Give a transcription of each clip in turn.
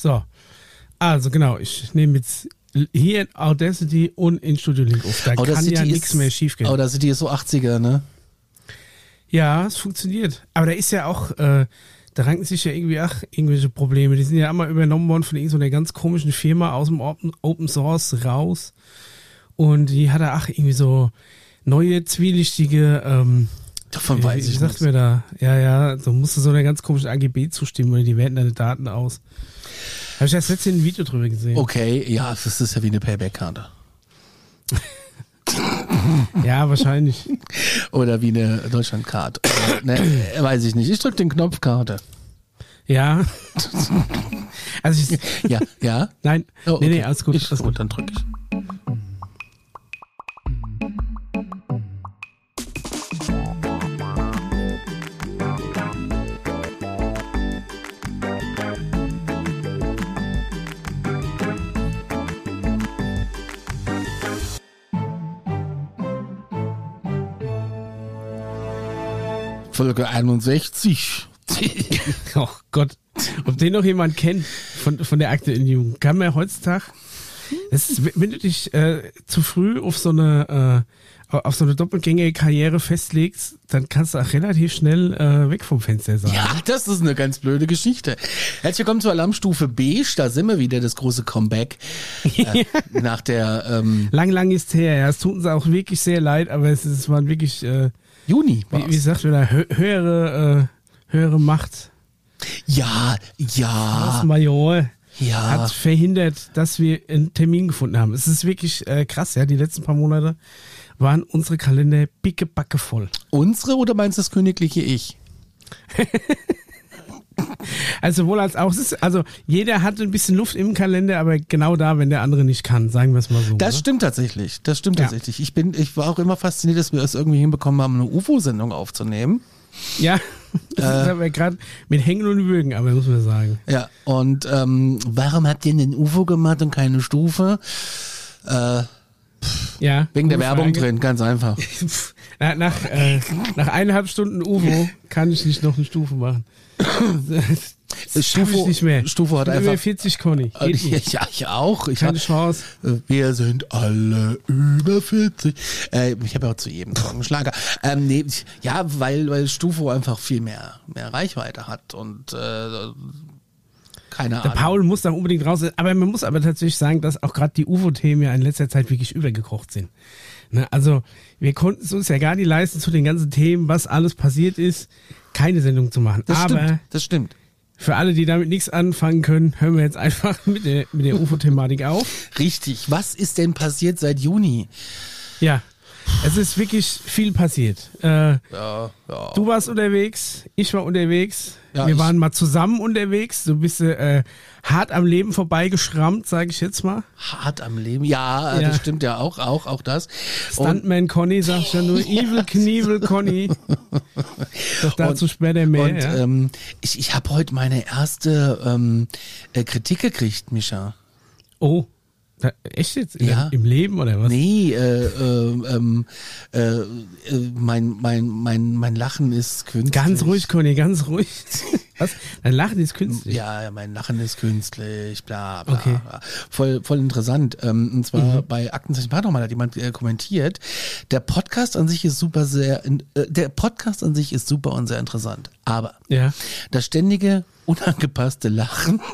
So. Also genau, ich nehme jetzt hier in Audacity und in Studio Link auf. Da Audacity kann ja nichts mehr schief gehen. Audacity ist so 80er, ne? Ja, es funktioniert. Aber da ist ja auch, äh, da ranken sich ja irgendwie ach, irgendwelche Probleme. Die sind ja einmal übernommen worden von irgendeiner ganz komischen Firma aus dem Open, Open Source raus. Und die hat da ach irgendwie so neue zwielichtige, ähm, Davon weiß ich sagt nichts. mir da? Ja, ja, so musste so einer ganz komischen AGB zustimmen, weil die werten deine Daten aus. Habe ich erst letztens ein Video drüber gesehen. Okay, ja, das ist ja wie eine Payback-Karte. Ja, wahrscheinlich. Oder wie eine Deutschlandkarte. Oder, ne, äh, weiß ich nicht. Ich drück den Knopf Karte. Ja. Also ich, Ja, ja. nein, Oh, nee, nee, okay. alles gut. Ich, alles gut, dann drück ich. Folge 61. Oh Gott. Ob den noch jemand kennt von, von der aktuellen Jugend. Kann man heutzutage. Das ist, wenn du dich äh, zu früh auf so eine äh, auf so eine doppelgängige Karriere festlegst, dann kannst du auch relativ schnell äh, weg vom Fenster sein. Ja, das ist eine ganz blöde Geschichte. Herzlich willkommen zur Alarmstufe Beige. Da sind wir wieder, das große Comeback. Äh, nach der ähm, Lang, lang ist her. Ja, es tut uns auch wirklich sehr leid, aber es, ist- es waren wirklich, äh, Juni. wie, war's. wie sagt man da, hö höhere, äh, höhere Macht. Ja, Das ja, Major ja. hat verhindert, dass wir einen Termin gefunden haben. Es ist wirklich äh, krass, ja. Die letzten paar Monate waren unsere Kalender pickebacke voll. Unsere oder meinst du das königliche Ich? Also sowohl als auch. Ist, also jeder hat ein bisschen Luft im Kalender, aber genau da, wenn der andere nicht kann, sagen wir es mal so. Das ne? stimmt tatsächlich. Das stimmt Ja. tatsächlich. Ich bin, ich war auch immer fasziniert, dass wir es irgendwie hinbekommen haben, eine UFO-Sendung aufzunehmen. Ja, das ist aber gerade mit Hängen und Würgen, aber muss man sagen. Ja. Und ähm, warum habt ihr einen UFO gemacht und keine Stufe? Äh, Ja. wegen der Werbung Frage. drin, ganz einfach. Na, nach, äh, nach eineinhalb Stunden UFO kann ich nicht noch eine Stufe machen. Ich nicht mehr. Stufe hat einfach. 40 Conny. Geht nicht. Ja, ich auch. Ich Keine hab, Chance. wir sind alle über 40. Äh, ich habe ja auch zu jedem Song einen Schlager. Ähm, nee, ja, weil, weil Stufo einfach viel mehr, mehr Reichweite hat und äh, keine Der Ahnung. Paul muss da unbedingt raus. Aber man muss aber tatsächlich sagen, dass auch gerade die UFO-Themen ja in letzter Zeit wirklich übergekocht sind. Ne, also wir konnten es uns ja gar nicht leisten, zu den ganzen Themen, was alles passiert ist, keine Sendung zu machen. Das aber stimmt, das stimmt. für alle, die damit nichts anfangen können, hören wir jetzt einfach mit der, mit der UFO-Thematik auf. Richtig. Was ist denn passiert seit Juni? Ja, es ist wirklich viel passiert. Äh, Ja, ja. Du warst unterwegs, ich war unterwegs. Ja, wir waren mal zusammen unterwegs. Du bist äh, hart am Leben vorbeigeschrammt, sage ich jetzt mal. Hart am Leben. Ja, Ja. das stimmt ja auch, auch, auch das. Und, Stuntman Conny sagt ja nur Evil Knievel Conny. Doch dazu später mehr. und ähm, ich, ich habe heute meine erste ähm, äh, Kritik gekriegt, Micha. oh, echt jetzt? Ja. Im Leben oder was? Nee, äh, äh, ähm, äh, äh, mein, mein, mein, mein Lachen ist künstlich. Ganz ruhig, Conny, ganz ruhig. was? Dein Lachen ist künstlich. Ja, mein Lachen ist künstlich, bla bla. Okay. bla. Voll, voll interessant. Ähm, und zwar bei Aktenzeichen Paranormal hat jemand äh, kommentiert, der Podcast an sich ist super sehr, äh, der Podcast an sich ist super und sehr interessant. Aber Ja. das ständige, unangepasste Lachen.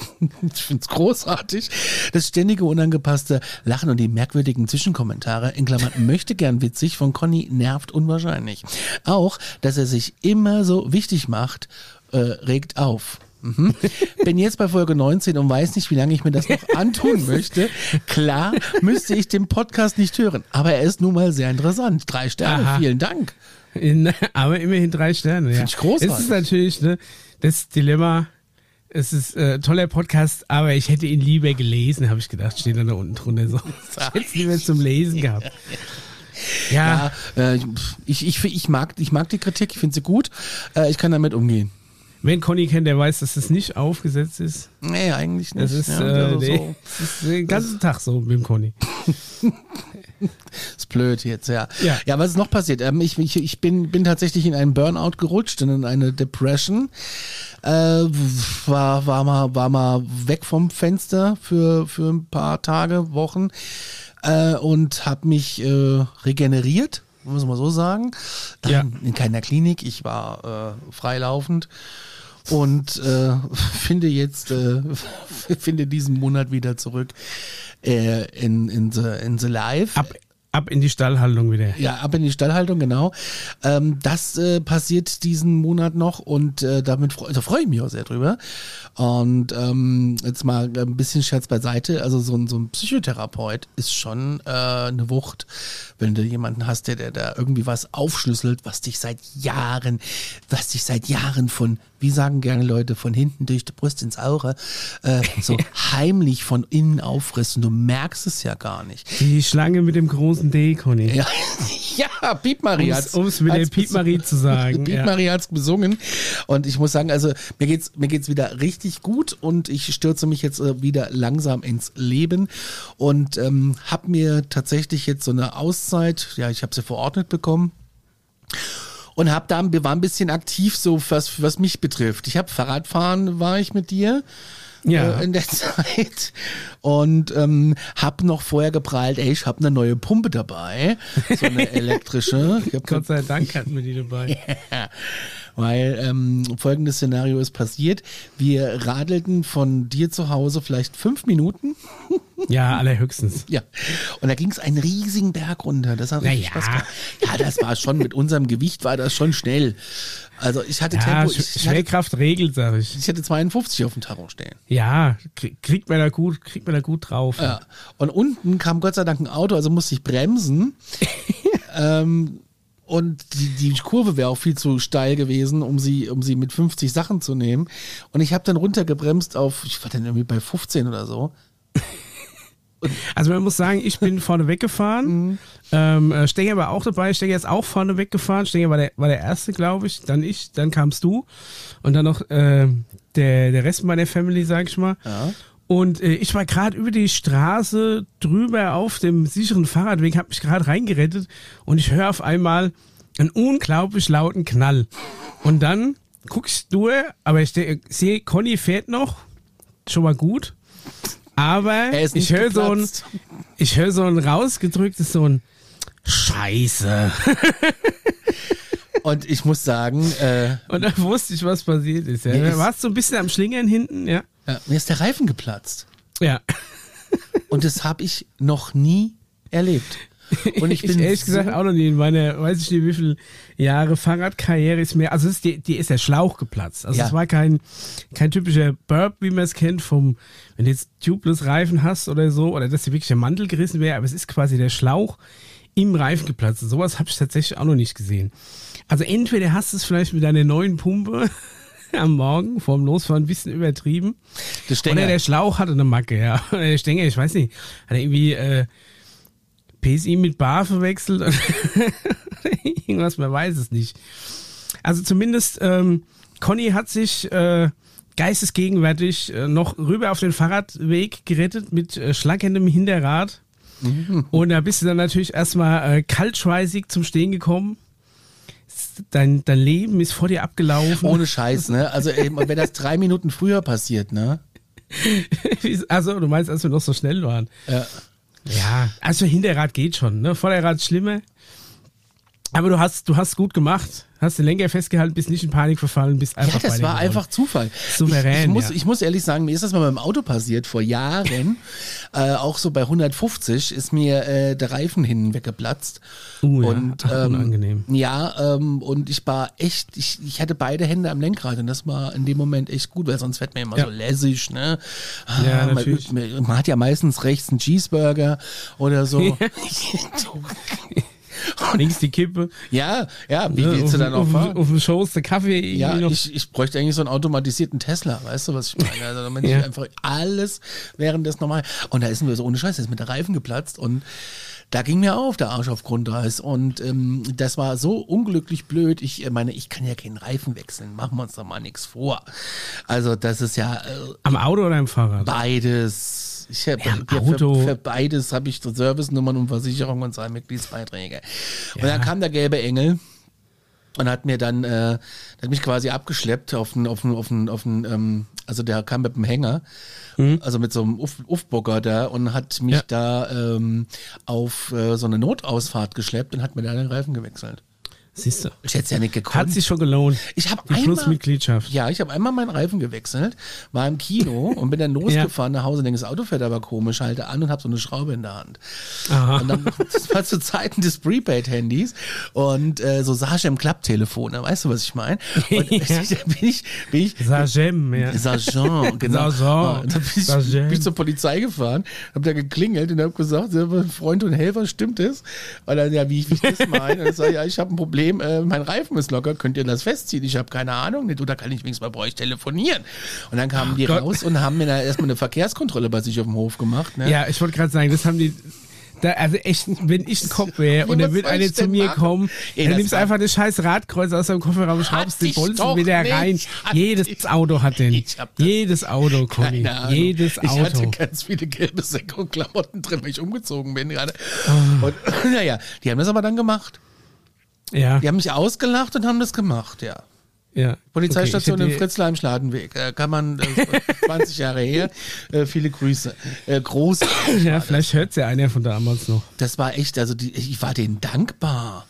Ich find's großartig. Das ständige unangepasste Lachen und die merkwürdigen Zwischenkommentare, in Klammern möchte gern witzig, von Conny nervt unwahrscheinlich. Auch, dass er sich immer so wichtig macht, äh, regt auf. Mhm. Bin jetzt bei Folge 19 und weiß nicht, wie lange ich mir das noch antun möchte. Klar müsste ich den Podcast nicht hören, aber er ist nun mal sehr interessant. Drei Sterne, Aha. vielen Dank. In, aber immerhin drei Sterne. Ja. Find ich großartig. Es ist natürlich ne, das Dilemma. Es ist äh, toller Podcast, aber ich hätte ihn lieber gelesen, habe ich gedacht. Steht dann da unten drunter so. Ich hätte es lieber zum Lesen gehabt. Ja, Ja, äh, ich, ich, ich mag, ich mag die Kritik, ich finde sie gut. Äh, ich kann damit umgehen. Wen Conny kennt, der weiß, dass das nicht aufgesetzt ist. Nee, eigentlich nicht. Das ist, ja, äh, nee, so. das ist den ganzen Tag so mit dem Conny. Ist blöd jetzt, ja. Ja. Ja, was ist noch passiert? Ähm, ich ich, ich bin, bin tatsächlich in einen Burnout gerutscht und in eine Depression. Äh, war, war, mal, war mal weg vom Fenster für, für ein paar Tage, Wochen äh, und habe mich äh, regeneriert, muss man so sagen. Dann Ja. in keiner Klinik, ich war äh, freilaufend und äh, finde jetzt äh, finde diesen Monat wieder zurück äh, in in the, in the live Ab, ab in die Stallhaltung wieder. ja, ab in die Stallhaltung, genau. Ähm, das äh, passiert diesen Monat noch und äh, damit freu, da freue ich mich auch sehr drüber. Und ähm, jetzt mal ein bisschen Scherz beiseite. Also so ein, so ein Psychotherapeut ist schon äh, eine Wucht, wenn du jemanden hast, der, der da irgendwie was aufschlüsselt, was dich seit Jahren, was dich seit Jahren von, wie sagen gerne Leute, von hinten durch die Brust ins Auge, äh, so heimlich von innen auffrisst und du merkst es ja gar nicht. Die Schlange mit dem großen D, Conny. Ja, ja Piep Marie Um's- hat's- um's mit der hat's Piep Marie besungen. zu sagen, Piep ja. Marie hat's besungen. Und ich muss sagen, also mir geht's, mir geht's wieder richtig gut und ich stürze mich jetzt äh, wieder langsam ins Leben und ähm, habe mir tatsächlich jetzt so eine Auszeit, ja, ich habe sie verordnet bekommen und hab da wir waren ein bisschen aktiv so was was mich betrifft. Ich habe Fahrradfahren war ich mit dir Ja. äh, in der Zeit und ähm, hab noch vorher geprahlt, ey, ich habe eine neue Pumpe dabei, so eine elektrische. Gott sei Dank hatten wir die dabei. weil ähm, folgendes Szenario ist passiert. Wir radelten von dir zu Hause vielleicht fünf Minuten. Ja, allerhöchstens. Ja. Und da ging es einen riesigen Berg runter. Das hat richtig Na ja. Spaß gemacht. Ja, das war schon, mit unserem Gewicht war das schon schnell. Also ich hatte Ja, Tempo, ich, ich, hatte, Schwerkraft regelt, sag ich. ich hatte 52 auf dem Tacho stehen. Ja, krie- kriegt man da gut, kriegt man da gut drauf. Ja. Und unten kam Gott sei Dank ein Auto, also musste ich bremsen. ähm, und die, die Kurve wäre auch viel zu steil gewesen, um sie, um sie mit 50 Sachen zu nehmen. Und ich habe dann runtergebremst auf, ich war dann irgendwie bei 15 oder so. Also man muss sagen, ich bin vorne weggefahren. Ähm, äh, Stenger war auch dabei. Stenger ist auch vorne weggefahren. Stenger war der, war der erste, glaube ich. Dann ich, dann kamst du. Und dann noch äh, der, der Rest meiner Family, sag ich mal. Ja. Und äh, ich war gerade über die Straße drüber auf dem sicheren Fahrradweg, habe mich gerade reingerettet und ich höre auf einmal einen unglaublich lauten Knall. Und dann guck ich durch, aber ich sehe, Conny fährt noch, schon mal gut. Aber Er ich höre so ein, ich höre so ein rausgedrücktes, so ein Scheiße. Und ich muss sagen, äh, Und dann wusste ich, was passiert ist. Ja. Da ist- warst du ein bisschen am Schlingern hinten, ja. ja, mir ist der Reifen geplatzt. Ja. Und das habe ich noch nie erlebt. Und ich bin ehrlich so, gesagt auch noch nie in meiner, weiß ich nicht, wie viele Jahre Fahrradkarriere ist mehr. Also ist die, die ist der Schlauch geplatzt. Also Ja. es war kein, kein typischer Burp, wie man es kennt, vom, wenn du jetzt tubeless Reifen hast oder so, oder dass dir wirklich der Mantel gerissen wäre, aber es ist quasi der Schlauch im Reifen geplatzt. Sowas habe ich tatsächlich auch noch nicht gesehen. Also entweder hast du es vielleicht mit deiner neuen Pumpe am Morgen vorm Losfahren ein bisschen übertrieben. der Stenger. Oder der Schlauch hatte eine Macke, ja. Oder der Stänger, ich weiß nicht. Hat er irgendwie äh, PSI mit Bar verwechselt? oder Irgendwas, man weiß es nicht. Also zumindest, ähm, Conny hat sich äh, geistesgegenwärtig äh, noch rüber auf den Fahrradweg gerettet mit äh, schlackendem Hinterrad. Und da bist du dann natürlich erstmal äh, kaltschweißig zum Stehen gekommen. Dein, dein Leben ist vor dir abgelaufen. Ohne Scheiß, ne? Also ey, wenn das drei Minuten früher passiert, ne? also, du meinst, als wir noch so schnell waren. Ja. Ja, also Hinterrad geht schon, ne? Vorderrad ist schlimmer. Aber du hast, du hast gut gemacht. Hast den Lenker festgehalten, bist nicht in Panik verfallen, bist einfach Ja, das war einfach Zufall. Souverän, Ich, ich, muss, ja. ich muss ehrlich sagen, mir ist das mal beim Auto passiert vor Jahren. äh, auch so bei 150 ist mir äh, der Reifen hinten weggeplatzt. Uh, ja. und Ach, ähm, unangenehm. ja, ähm, und ich war echt, ich, ich hatte beide Hände am Lenkrad und das war in dem Moment echt gut, weil sonst wird man immer Ja. so lässig, ne? Ah, Ja, man, natürlich. übt- man hat ja meistens rechts einen Cheeseburger oder so. Links die Kippe. ja, ja, wie ne? willst du dann auch auf, fahren? auf dem Schoß der Kaffee Ja, ich, ich bräuchte eigentlich so einen automatisierten Tesla, weißt du, was ich meine? Also damit Ja. ich einfach alles während des normal. Und da ist mir so ohne Scheiß, ist mit der Reifen geplatzt und Da ging mir auf der Arsch auf Grundeis und ähm, das war so unglücklich blöd. Ich äh, meine, ich kann ja keinen Reifen wechseln, machen wir uns doch mal nichts vor. Also das ist ja äh, Am Auto oder am Fahrrad? beides. Ich hab, Ja, Auto. Für, für beides habe ich so Servicenummern und Versicherung und zwei Mitgliedsbeiträge. Und dann kam der gelbe Engel und hat mir dann, äh, hat mich quasi abgeschleppt auf einen, auf einen, auf einen, auf einen ähm, also der kam mit dem Hänger, also mit so einem Uffbocker da und hat mich Ja. da ähm, auf äh, so eine Notausfahrt geschleppt und hat mir da den Reifen gewechselt. Siehst du. Ich hätte es ja nicht gekonnt. Hat sich schon gelohnt. Ich habe einmal, Plusmitgliedschaft. ja, ich habe einmal meinen Reifen gewechselt, war im Kino und bin dann losgefahren nach Hause, denke, das Auto fährt aber komisch, halte an und habe so eine Schraube in der Hand. Aha. Und dann, das war zu Zeiten des Prepaid-Handys und äh, so Sascha im Klapptelefon, weißt du, was ich meine? Und Ja. da bin ich, bin ich Sagem, ja. Sergeant, genau. Ja, und dann bin ich, bin ich zur Polizei gefahren, habe da geklingelt und habe gesagt, ja, Freund und Helfer, stimmt es? Und dann, ja, wie, wie ich das meine? Und ich sage, ja, ich habe ein Problem, äh, mein Reifen ist locker, könnt ihr das festziehen? Ich habe keine Ahnung, nicht, oder kann ich wenigstens mal bei euch telefonieren? Und dann kamen die Gott. raus und haben mir da erstmal eine Verkehrskontrolle bei sich auf dem Hof gemacht. Ne? Ja, ich wollte gerade sagen, das haben die. Da, also echt, wenn ich ein Kopf wäre und dann einer ich zu mir machen? kommen, Ey, dann nimmst du einfach das scheiß Radkreuz aus deinem Kofferraum, schraubst den Bolzen wieder nicht. rein. Hatte Jedes ich- Auto hat den. Jedes Auto, Conny. Jedes Ich hatte Auto. ganz viele gelbe Säcke und Klamotten drin, weil ich umgezogen bin gerade. Ah. Und naja, die haben das aber dann gemacht. Ja, Die haben mich ausgelacht und haben das gemacht, ja. ja. Polizeistation okay, im hätte- Fritzlar im Schladenweg. Äh, kann man, äh, 20 Jahre her. Äh, viele Grüße. Äh, groß. Ja, vielleicht hört ja einer von damals noch. Das war echt, also die, ich war denen dankbar.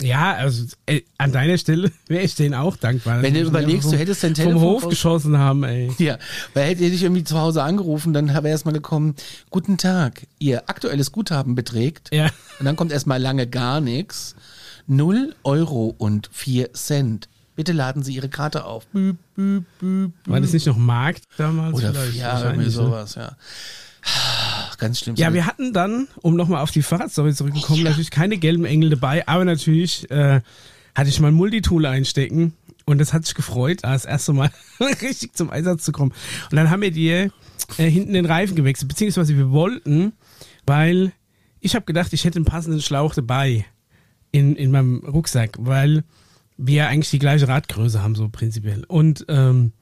Ja, also ey, an deiner Stelle wäre ich denen auch dankbar. Wenn du überlegst, einfach du hättest dein vom Telefon Hof raus- geschossen haben, ey. Ja, weil hätte ich irgendwie zu Hause angerufen, dann wäre erstmal gekommen, guten Tag, Ihr aktuelles Guthaben beträgt. Ja. Und dann kommt erstmal lange gar nichts. 0 Euro und 4 Cent. Bitte laden Sie Ihre Karte auf. Büb, büb, büb, War das nicht noch Markt damals? Oder vielleicht? ja, irgendwie ne? sowas, ja. Ganz schlimm. Ja, wir hatten dann, um nochmal auf die Fahrradstory zurückzukommen, natürlich keine gelben Engel dabei, aber natürlich äh, hatte ich mal ein Multitool einstecken und das hat sich gefreut, da das erste Mal richtig zum Einsatz zu kommen. Und dann haben wir dir äh, hinten den Reifen gewechselt, beziehungsweise wir wollten, weil ich habe gedacht, ich hätte einen passenden Schlauch dabei in, in meinem Rucksack, weil wir eigentlich die gleiche Radgröße haben, so prinzipiell. Und ähm,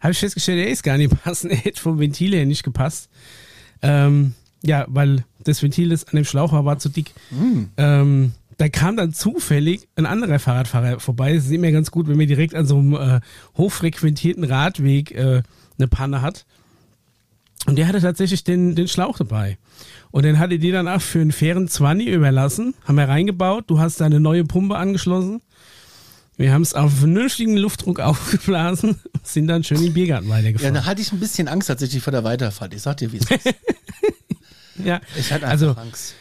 habe ich festgestellt, er ist gar nicht passend, er hätte vom Ventil her nicht gepasst. Ähm, ja, weil das Ventil, das an dem Schlauch war, war zu dick. Ähm, da kam dann zufällig ein anderer Fahrradfahrer vorbei. Es ist immer ganz gut, wenn man direkt an so einem äh, hochfrequentierten Radweg äh, eine Panne hat. Und der hatte tatsächlich den, den Schlauch dabei. Und den hatte die dann auch für einen fairen 20 überlassen, haben wir reingebaut. Du hast da eine neue Pumpe angeschlossen. Wir haben es auf vernünftigen Luftdruck aufgeblasen sind dann schön in den Biergarten Ja, weitergefahren. da hatte ich ein bisschen Angst tatsächlich vor der Weiterfahrt. Ich sag dir, wie es ist. Ja, Ich hatte einfach also Angst.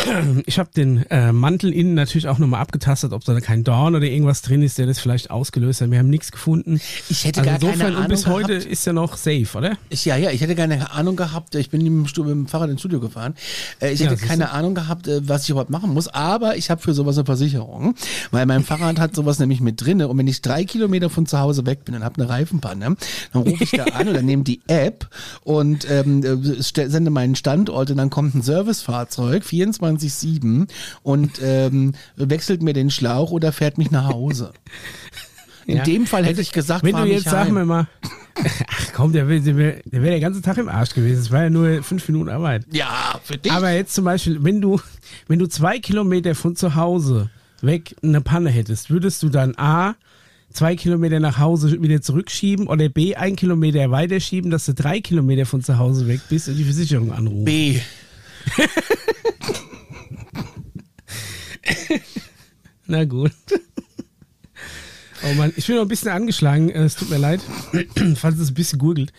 ich habe den äh, Mantel innen natürlich auch nochmal abgetastet, ob da kein Dorn oder irgendwas drin ist, der das vielleicht ausgelöst hat. Wir haben nichts gefunden. Ich hätte Also gar keine insofern, Ahnung und bis heute gehabt. ist ja noch safe, oder? Ich, ja, ja, ich hätte keine Ahnung gehabt. Ich bin mit dem, Fahrrad ins Studio gefahren. Äh, ich Ja, hätte siehst keine Ahnung gehabt, äh, was ich überhaupt machen muss. Aber ich habe für sowas eine Versicherung, weil mein Fahrrad hat sowas nämlich mit drinne. Und wenn ich drei Kilometer von zu Hause weg bin und habe eine Reifenpanne, dann rufe ich da an dann nehme die App und ähm, äh, sende meinen Standort und dann kommt ein Servicefahrzeug 24/7 und ähm, wechselt mir den Schlauch oder fährt mich nach Hause. In Ja. dem Fall hätte ich gesagt, Wenn du jetzt, sag mir mal, ach komm, der wäre der der wär der ganze Tag im Arsch gewesen. Es war ja nur fünf Minuten Arbeit. Ja, für dich. Aber jetzt zum Beispiel, wenn du, wenn du zwei Kilometer von zu Hause weg eine Panne hättest, würdest du dann A, zwei Kilometer nach Hause wieder zurückschieben oder B, ein Kilometer weiterschieben, dass du drei Kilometer von zu Hause weg bist und die Versicherung anrufen? B. Na gut. Oh Mann, ich bin noch ein bisschen angeschlagen. Es tut mir leid, falls es ein bisschen gurgelt.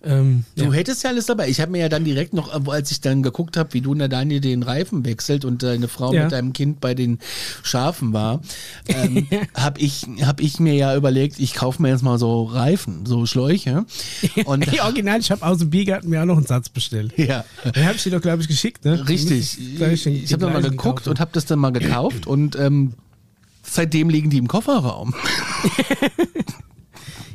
Ähm, Du ja. hättest ja alles dabei. Ich habe mir ja dann direkt noch, äh, als ich dann geguckt habe, wie du und der Daniel den Reifen wechselt und deine Frau Ja. mit deinem Kind bei den Schafen war, ähm, habe ich, hab ich mir ja überlegt, ich kaufe mir jetzt mal so Reifen, so Schläuche. Und Hey, original, ich habe aus dem Biergarten mir auch noch einen Satz bestellt. ja, Den habe ich dir doch, glaube ich, geschickt, ne? richtig. Den- Ich habe dann mal den gleichen geguckt kaufen. und habe das dann mal gekauft und ähm, seitdem liegen die im Kofferraum.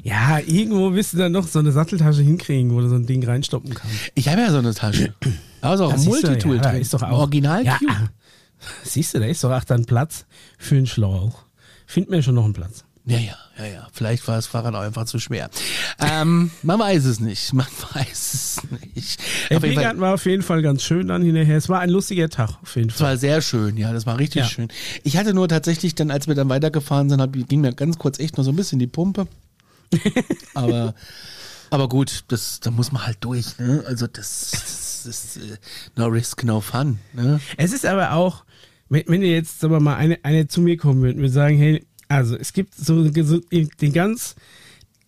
Ja, irgendwo wirst du dann noch so eine Satteltasche hinkriegen, wo du so ein Ding reinstoppen kannst. Ich habe ja so eine Tasche. Da ist auch ein Multitool ja, drin. ist doch auch- Original Ja, siehst du, da ist doch auch dann Platz für einen Schlauch. Find mir schon noch einen Platz. Ja, ja, ja, ja. Vielleicht war das Fahrrad auch einfach zu schwer. Ähm, man weiß es nicht. Man weiß es nicht. Der Biergarten war auf jeden Fall ganz schön dann hinterher. Es war ein lustiger Tag, auf jeden es Fall. war sehr schön, ja, das war richtig Ja. schön. Ich hatte nur tatsächlich dann, als wir dann weitergefahren sind, hab, ging mir ganz kurz echt noch so ein bisschen die Pumpe. aber, aber gut, das, da muss man halt durch. Ne? Also das, das ist äh, no risk, no fun. Ne? Es ist aber auch, wenn, wenn jetzt sagen wir mal eine, eine zu mir kommen würdet und wir sagen, hey, also es gibt so, so den ganz,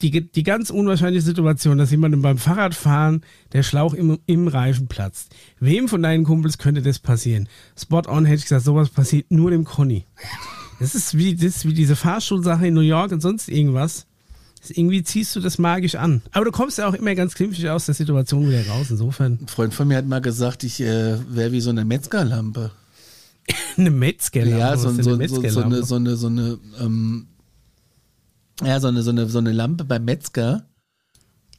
die, die ganz unwahrscheinliche Situation, dass jemandem beim Fahrradfahren der Schlauch im, im Reifen platzt. Wem von deinen Kumpels könnte das passieren? Spot on hätte ich gesagt, sowas passiert nur dem Conny. Das ist wie, das wie diese Fahrschulsache in New York und sonst irgendwas. Irgendwie ziehst du das magisch an. Aber du kommst ja auch immer ganz glimpflich aus der Situation wieder raus. Insofern Ein Freund von mir hat mal gesagt, ich äh, wäre wie so eine Metzgerlampe. eine Metzgerlampe. Ja, so, so, eine so, so eine, so eine, so eine, ähm, ja, so eine, so eine, so eine Lampe beim Metzger,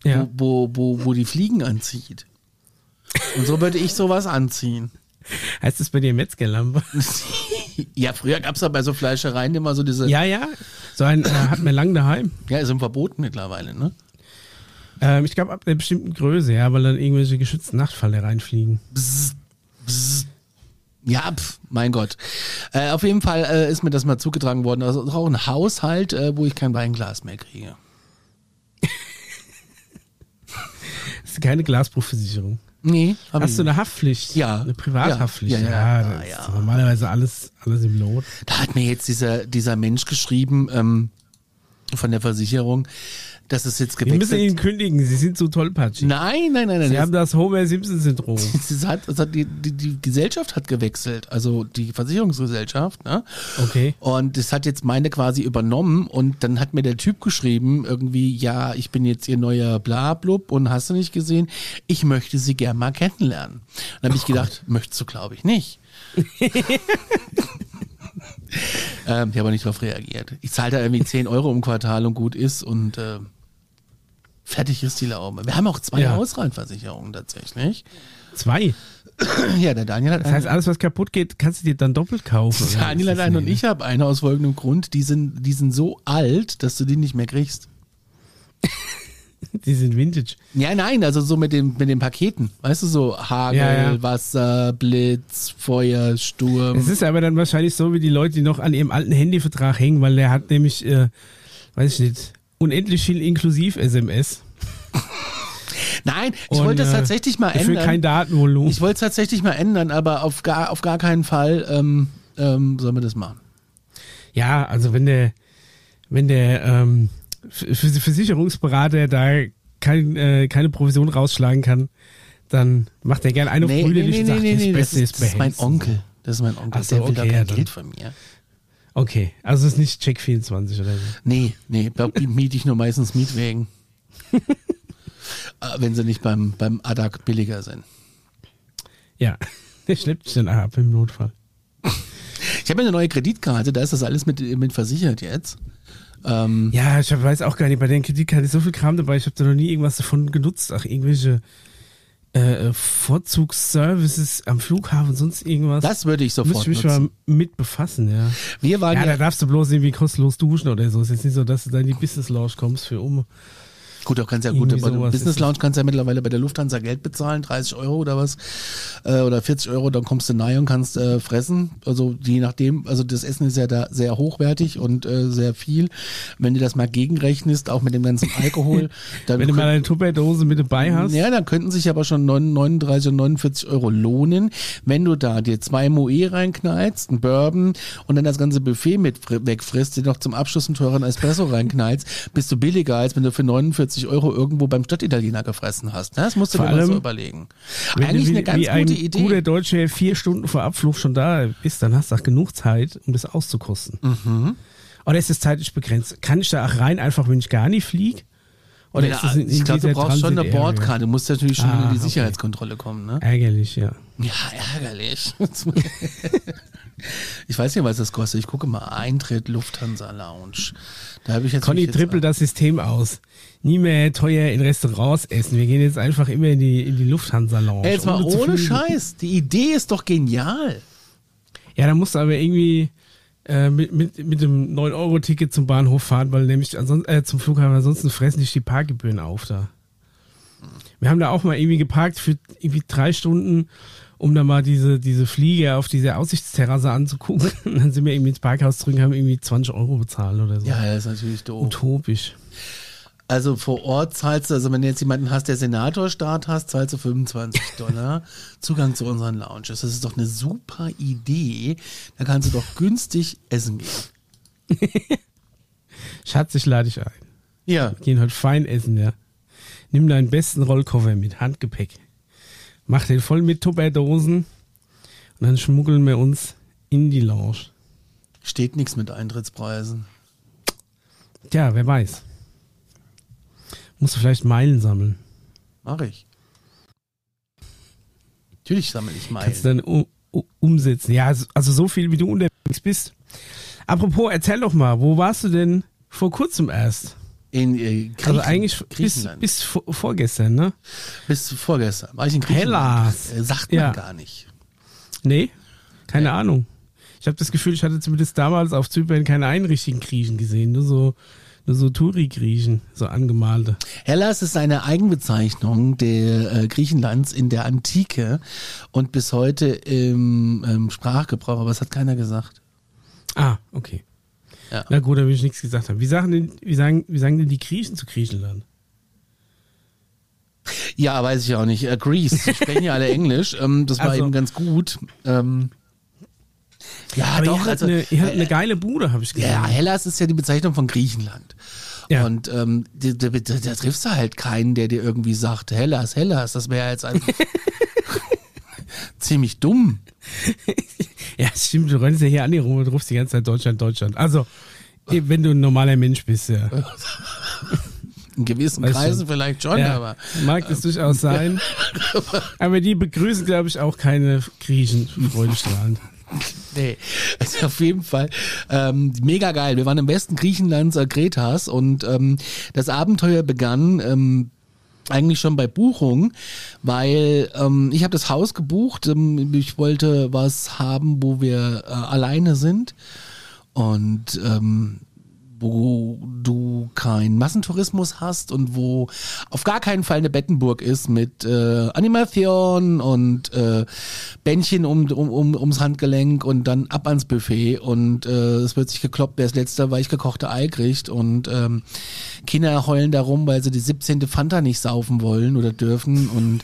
ja. wo, wo, wo, wo die Fliegen anzieht. Und so würde ich sowas anziehen. Heißt das bei dir Metzgerlampe? Ja, früher gab es da bei so Fleischereien immer so diese, ja, Ja, ja. So ein äh, hat man lang daheim. ist im Verboten mittlerweile, ne? Ähm, ich glaube ab einer bestimmten Größe, ja, weil dann irgendwelche geschützten Nachtfalle reinfliegen. Ja, pf, mein Gott. Äh, auf jeden Fall äh, ist mir das mal zugetragen worden. Also auch ein Haushalt, äh, wo ich kein Weinglas mehr kriege. Das ist keine Glasbruchversicherung. Nee, Hast du eine Haftpflicht? Ja. Eine Privathaftpflicht? Ja, ja, ja, das ja, ist ja. normalerweise alles, alles im Lot. Da hat mir jetzt dieser, dieser Mensch geschrieben ähm, von der Versicherung, dass es jetzt Wir müssen gewechselt ihn kündigen, sie sind zu tollpatschig. Nein, nein, nein, nein. Sie das- haben das Homer-Simpson-Syndrom. die, die, die Gesellschaft hat gewechselt, also die Versicherungsgesellschaft, ne? Okay. Und das hat jetzt meine quasi übernommen und dann hat mir der Typ geschrieben, irgendwie, ja, ich bin jetzt ihr neuer Blablub und hast du nicht gesehen, ich möchte sie gern mal kennenlernen. Dann habe ich gedacht, möchtest du, glaube ich, nicht. ähm, ich habe aber nicht darauf reagiert. Ich zahle da irgendwie 10 Euro im Quartal und gut ist und äh, fertig ist die Laube. Wir haben auch zwei Ja. Hausratversicherungen tatsächlich. Zwei. Ja, der Daniel hat Das heißt, alles, was kaputt geht, kannst du dir dann doppelt kaufen. Daniel hat einen und ich habe eine aus folgendem Grund. Die sind, die sind so alt, dass du die nicht mehr kriegst. Die sind Vintage. Ja, nein, also so mit, dem, mit den Paketen. Weißt du, so Hagel, Ja, ja. Wasser, Blitz, Feuer, Sturm. Es ist aber dann wahrscheinlich so wie die Leute, die noch an ihrem alten Handyvertrag hängen, weil der hat nämlich, äh, weiß ich nicht, unendlich viel inklusiv SMS. Nein, ich Und, wollte es äh, tatsächlich mal Dafür kein ändern. Datenvolumen. Ich wollte es tatsächlich mal ändern, aber auf gar, auf gar keinen Fall ähm, ähm, sollen wir das machen. Ja, also wenn der, wenn der ähm, Versicherungsberater da kein, äh, keine Provision rausschlagen kann, dann macht er gerne eine auf brüderlich und sagt, das das, Beste ist, das ist mein. Onkel. Das ist mein Onkel. So, der will okay, doch kein ja, dann. Geld von mir. Okay, also es ist nicht Check 24 oder so. Nee, nee, da miete ich nur meistens Mietwegen. Äh, Wenn sie nicht beim, beim Adak billiger sind. Ja, der schleppt dich dann ab im Notfall. Ich habe eine neue Kreditkarte, da ist das alles mit, mit versichert jetzt. Ähm, Ja, ich weiß auch gar nicht, bei der Kreditkarte ist so viel Kram dabei, ich habe da noch nie irgendwas davon genutzt. Ach, irgendwelche äh, Vorzugsservices am Flughafen, sonst irgendwas. das würde ich Müsste sofort ich mich nutzen. mal mit befassen, ja. Wir waren Ja, ja, da darfst du bloß irgendwie kostenlos duschen oder so. Es ist jetzt nicht so, dass du da in die Business Lounge kommst für um. Gut, du kannst ja gut, bei Business Lounge kannst ja mittlerweile bei der Lufthansa Geld bezahlen, 30 Euro oder was, äh, oder 40 Euro, dann kommst du nahe und kannst äh, fressen. Also je nachdem, also das Essen ist ja da sehr hochwertig und äh, sehr viel. Wenn du das mal gegenrechnest, auch mit dem ganzen Alkohol, dann Wenn du mal eine Tupperdose mit dabei hast. Ja, dann könnten sich aber schon 39 und 49 Euro lohnen, wenn du da dir zwei Moe reinknallst, ein Bourbon und dann das ganze Buffet mit fr- wegfrisst, dir noch zum Abschluss einen teuren Espresso reinknallst, bist du billiger, als wenn du für 49 Euro irgendwo beim Stadtitaliener gefressen hast. ne? Das musst du Vor dir mal so überlegen. Wenn Eigentlich du wie, eine ganz wie ein gute Idee. guter Deutscher vier Stunden vor Abflug schon da bist, dann hast du auch genug Zeit, um das auszukosten. Mhm. Oder ist es zeitlich begrenzt? Kann ich da auch rein, einfach wenn ich gar nicht fliege? Oder Ja, ist in, in ich glaube, du brauchst schon eine? Bordkarte. Du musst natürlich schon Ah, in die okay. Sicherheitskontrolle kommen. Ne? Ärgerlich, ja. Ja, ärgerlich. Ich weiß nicht, was das kostet. Ich gucke mal. Eintritt Lufthansa Lounge. Da habe ich jetzt. Conny trippelt das System aus. Nie mehr teuer in Restaurants essen. Wir gehen jetzt einfach immer in die, in die Lufthansa-Lounge. Jetzt mal ohne fliegen. Scheiß. Die Idee ist doch genial. Ja, da musst du aber irgendwie äh, mit, mit, mit dem 9-Euro-Ticket zum Bahnhof fahren, weil nämlich ansonsten, äh, zum Flughafen, ansonsten fressen dich die Parkgebühren auf da. Wir haben da auch mal irgendwie geparkt für irgendwie drei Stunden, um da mal diese, diese Fliege auf dieser Aussichtsterrasse anzugucken. Und dann sind wir irgendwie ins Parkhaus zurück und haben irgendwie 20 Euro bezahlt oder so. Ja, das ist natürlich doof. Utopisch. Also vor Ort zahlst du, also wenn du jetzt jemanden hast, der Senatorstaat hast, zahlst du 25 Dollar Zugang zu unseren Lounges. Das ist doch eine super Idee. Da kannst du doch günstig essen gehen. Schatz, ich lade dich ein. Ja, Wir gehen heute fein essen, ja. Nimm deinen besten Rollkoffer mit, Handgepäck. Mach den voll mit Tupperdosen und dann schmuggeln wir uns in die Lounge. steht nichts mit Eintrittspreisen. Tja, wer weiß. Musst du vielleicht Meilen sammeln. Mach ich. Natürlich sammle ich Kannst du Meilen. dann u- u- umsetzen. Ja, also- also so viel, wie du unterwegs bist. Apropos, erzähl doch mal, wo warst du denn vor kurzem erst? In äh, Also eigentlich bis, bis vor, vorgestern, ne? bis vorgestern. War ich in Griechenland. Hellas. Äh, sagt man Ja. gar nicht. Nee, keine Ahnung. Ich habe das Gefühl, ich hatte zumindest damals auf Zypern keine einen richtigen Griechen gesehen, nur so, so Touri-Griechen, so angemalte. Hellas ist eine Eigenbezeichnung der äh, Griechenlands in der Antike und bis heute im ähm, Sprachgebrauch, aber es hat keiner gesagt. Ah, okay. Ja. Na gut, da will ich nichts gesagt haben. Wie sagen denn, wie sagen, wie sagen denn die Griechen zu Griechenland? Ja, weiß ich auch nicht. Äh, Greece, sprechen ja alle Englisch. Ähm, das war Also- eben ganz gut. Ähm, ja, Aber doch. ihr Also, eine, ihr habt eine geile Bude, habe ich gesehen. ja, Hellas ist ja die Bezeichnung von Griechenland. Ja. Und ähm, da, da, da, triffst du halt keinen, der dir irgendwie sagt, Hellas, Hellas. Das wäre jetzt einfach ziemlich dumm. Ja, stimmt, du rennst ja hier an die rum und rufst die ganze Zeit Deutschland, Deutschland. Also, wenn du ein normaler Mensch bist, ja. In gewissen Weißt Kreisen schon. vielleicht schon, ja aber mag das durchaus sein. Aber die begrüßen, glaube ich, auch keine Griechen freudestrahlend. Nee, also auf jeden Fall ähm, mega geil. Wir waren im Westen Griechenlands, äh, Kretas und ähm, das Abenteuer begann ähm, eigentlich schon bei Buchung, weil ähm, ich habe das Haus gebucht. Ähm, ich wollte was haben, wo wir äh, alleine sind und ähm, wo du keinen Massentourismus hast und wo auf gar keinen Fall eine Bettenburg ist mit äh, Animation und äh, Bändchen um, um, um, ums Handgelenk und dann ab ans Buffet und äh, es wird sich gekloppt, wer das letzte weich gekochte Ei kriegt und ähm, Kinder heulen darum, weil sie die 17. Fanta nicht saufen wollen oder dürfen und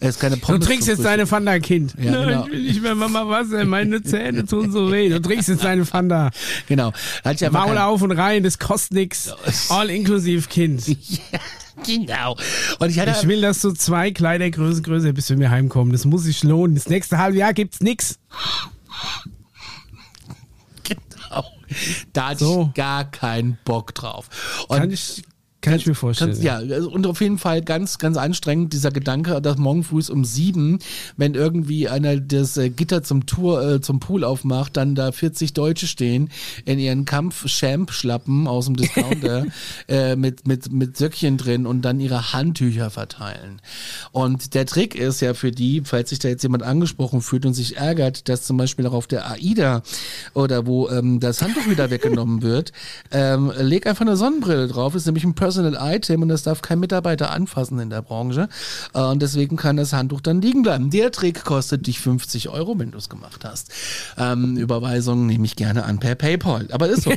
es keine Du Pommes trinkst zum jetzt deine Fanta, Kind. Ja, Nein, genau. ich will nicht mehr Mama Wasser, meine Zähne tun so weh. Du trinkst jetzt deine Fanta. Genau. Ich einfach Maul auf und rein, das kostet nix. All inklusive Kind. Ja, genau. Und ich hatte Ich will, dass du zwei Kleidergrößen größer bist, wenn wir heimkommen. Das muss sich lohnen. Das nächste halbe Jahr gibt's nix. Genau. Da hatte So. ich gar keinen Bock drauf. Und Kann ich, kann ich mir vorstellen. Kannst, ja, also, und auf jeden Fall ganz, ganz anstrengend dieser Gedanke, dass morgen früh um sieben, wenn irgendwie einer das äh, Gitter zum Tour, äh, zum Pool aufmacht, dann da 40 Deutsche stehen in ihren Kampf-Champ-Schlappen aus dem Discounter äh, mit, mit, mit Söckchen drin und dann ihre Handtücher verteilen. Und der Trick ist ja für die, falls sich da jetzt jemand angesprochen fühlt und sich ärgert, dass zum Beispiel auch auf der AIDA oder wo ähm, das Handtuch wieder weggenommen wird, ähm, leg einfach eine Sonnenbrille drauf, ist nämlich ein Personal Item und das darf kein Mitarbeiter anfassen in der Branche. Äh, und deswegen kann das Handtuch dann liegen bleiben. Der Trick kostet dich 50 Euro, wenn du es gemacht hast. Ähm, Überweisung nehme ich gerne an per PayPal. Aber ist so.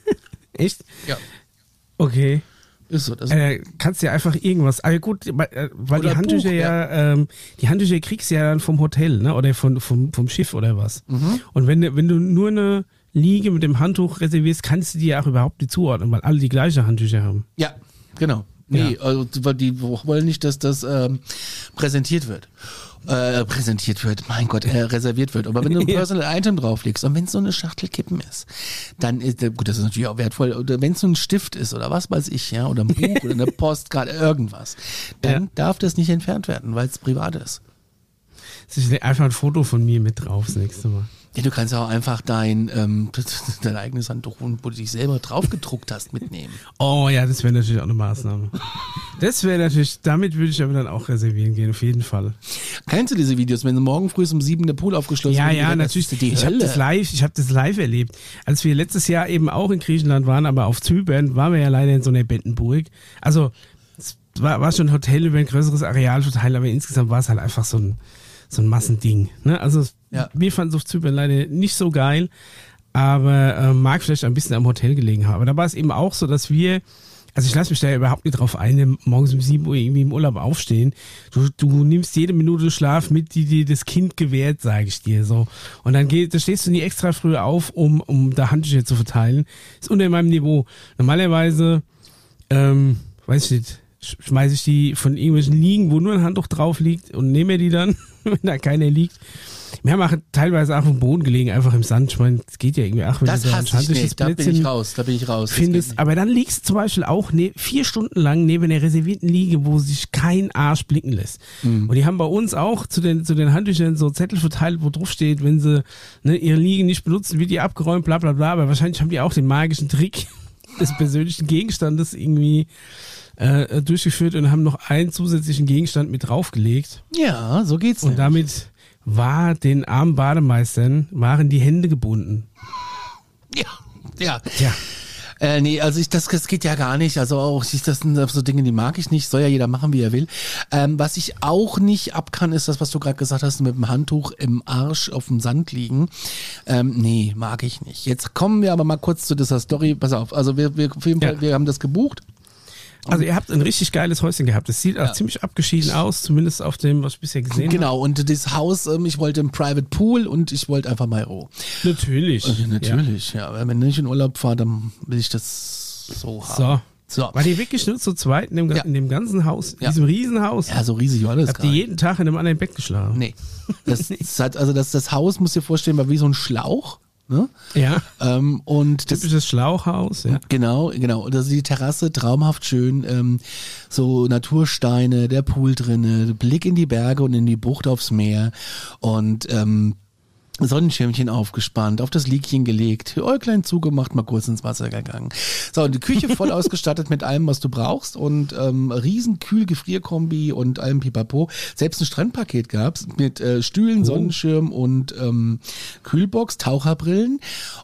Echt? ja, Okay. ist so. Das Äh, kannst ja einfach irgendwas. Aber gut, weil, äh, weil Oder die Handtücher Buch, ja, ähm, die Handtücher kriegst du ja dann vom Hotel, ne? Oder von, vom, vom Schiff oder was. Mhm. Und wenn, wenn du nur eine Liege mit dem Handtuch reservierst, kannst du die ja auch überhaupt nicht zuordnen, weil alle die gleiche Handtücher haben. Ja, genau. Nee, also, weil die wollen nicht, dass das ähm, präsentiert wird. Äh, präsentiert wird, mein Gott, äh, reserviert wird. Aber wenn du ein Ja. Personal Item drauflegst und wenn es so eine Schachtel Kippen ist, dann ist, äh, gut, das ist natürlich auch wertvoll, oder wenn es so ein Stift ist oder was weiß ich, ja, oder ein Buch oder eine Postkarte, irgendwas, dann Ja. darf das nicht entfernt werden, weil es privat ist. Ich leg einfach ein Foto von mir mit drauf das nächste Mal. Ja, du kannst ja auch einfach dein, ähm, dein eigenes Handtuch, wo du dich selber drauf gedruckt hast, mitnehmen. Oh ja, das wäre natürlich auch eine Maßnahme. Das wäre natürlich, damit würde ich aber dann auch reservieren gehen, auf jeden Fall. Kennst du diese Videos, wenn morgen früh um sieben der Pool aufgeschlossen Ja, wird? ja, natürlich. Die ich habe das live, ich habe das live erlebt. Als wir letztes Jahr eben auch in Griechenland waren, aber auf Zypern, waren wir ja leider in so einer Bettenburg. Also es war, war schon ein Hotel über ein größeres Areal verteilt, aber insgesamt war es halt einfach so ein, so ein Massending. Ne? Also Ja. wir fanden auf Zypern leider nicht so geil, aber äh, mag vielleicht ein bisschen am Hotel gelegen haben. Aber da war es eben auch so, dass wir also ich lasse mich da ja überhaupt nicht drauf ein, morgens um 7 Uhr irgendwie im Urlaub aufstehen. Du, du nimmst jede Minute Schlaf mit, die dir das Kind gewährt, sage ich dir so. Und dann geht, da stehst du nie extra früh auf, um, um da Handtücher zu verteilen. Ist unter meinem Niveau. Normalerweise, ähm, weiß ich nicht, sch- schmeiße ich die von irgendwelchen Liegen, wo nur ein Handtuch drauf liegt und nehme die dann, wenn da keiner liegt. Wir haben auch teilweise auch auf dem Boden gelegen, einfach im Sand. Ich meine, es geht ja irgendwie auch, wenn Das du da ein schandliches. Da bin ich raus. Da bin ich raus. Findest, aber dann liegst du zum Beispiel auch ne, vier Stunden lang neben einer reservierten Liege, wo sich kein Arsch blicken lässt. Mhm. Und die haben bei uns auch zu den, zu den Handtüchern so Zettel verteilt, wo drauf steht, wenn sie ne, ihre Liege nicht benutzen, wird die abgeräumt, bla bla bla. Aber wahrscheinlich haben die auch den magischen Trick des persönlichen Gegenstandes irgendwie äh, durchgeführt und haben noch einen zusätzlichen Gegenstand mit draufgelegt. Ja, so geht's. Und nämlich. damit war den armen Bademeistern, waren die Hände gebunden. Ja, ja. Tja. Äh, nee, also ich, das, das geht ja gar nicht. Also auch, ich, das sind so Dinge, die mag ich nicht. Soll ja jeder machen, wie er will. Ähm, was ich auch nicht ab kann, ist das, was du gerade gesagt hast, mit dem Handtuch im Arsch auf dem Sand liegen. Ähm, nee, mag ich nicht. Jetzt kommen wir aber mal kurz zu dieser Story. Pass auf, also wir, wir, auf jeden Fall, Ja. wir haben das gebucht. Also ihr habt ein richtig geiles Häuschen gehabt. Das sieht auch ziemlich abgeschieden aus, zumindest auf dem, was ich bisher gesehen Genau, und das Haus, ähm, ich wollte einen Private Pool und ich wollte einfach mal roh. habe. Natürlich. Ja, natürlich, ja. Weil wenn ich in Urlaub fahre, dann will ich das so Ja. haben. So. So. War die wirklich nur zu zweit in dem, Ja. in dem ganzen Haus, in Ja. diesem Riesenhaus? Ja, so riesig war das Habt ihr jeden Tag in einem anderen Bett geschlafen? Nee. Das, das hat, also das, das Haus, musst du dir vorstellen, war wie so ein Schlauch. Ne? Ja. Ähm, und das, Typisches Schlauchhaus, ja. Genau, genau. Und also die Terrasse traumhaft schön, ähm, so Natursteine, der Pool drinne, Blick in die Berge und in die Bucht aufs Meer und ähm, Sonnenschirmchen aufgespannt, auf das Liegchen gelegt, Äuglein zugemacht, mal kurz ins Wasser gegangen. So, und die Küche voll ausgestattet mit allem, was du brauchst und ähm, riesen Kühl-Gefrierkombi und allem Pipapo. Selbst ein Strandpaket gab's mit äh, Stühlen, Sonnenschirm und ähm, Kühlbox, Taucherbrillen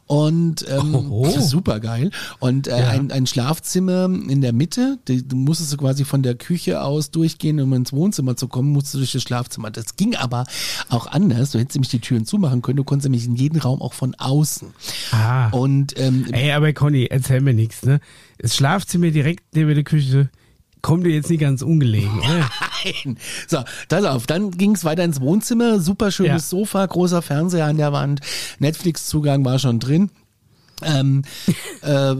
und ähm, Oho. super geil. Und äh, Ja. ein, ein Schlafzimmer in der Mitte, die, du musstest du quasi von der Küche aus durchgehen, um ins Wohnzimmer zu kommen, musst du durch das Schlafzimmer. Das ging aber auch anders. Du hättest nämlich die Türen zumachen können, du konntest nämlich in jeden Raum auch von außen. Ah. Und ähm, Ey, aber Conny, erzähl mir nichts, ne? Das Schlafzimmer direkt neben der Küche kommt dir jetzt nicht ganz ungelegen, oder? Nein. So, pass auf, dann ging es weiter ins Wohnzimmer. Super schönes Ja. Sofa, großer Fernseher an der Wand. Netflix-Zugang war schon drin. Ähm, äh,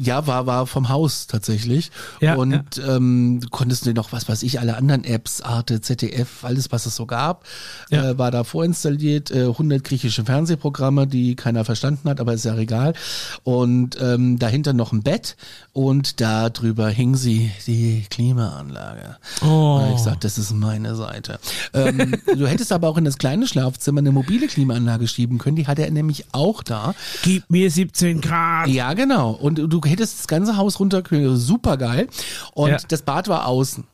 ja, war, war vom Haus tatsächlich. Ja, und ja. Ähm, du konntest dir noch, was weiß ich, alle anderen Apps, Arte, ZDF, alles, was es so gab, Ja. äh, war da vorinstalliert. Äh, 100 griechische Fernsehprogramme, die keiner verstanden hat, aber ist ja egal. Und ähm, dahinter noch ein Bett und da drüber hing sie, die Klimaanlage. Oh. Und ich sag, das ist meine Seite. Ähm, du hättest aber auch in das kleine Schlafzimmer eine mobile Klimaanlage schieben können, die hatte er nämlich auch da. Gib mir 17 Grad. Ja, genau. Und du hättest das ganze Haus runterkühlen. Super geil. Und Ja. das Bad war außen.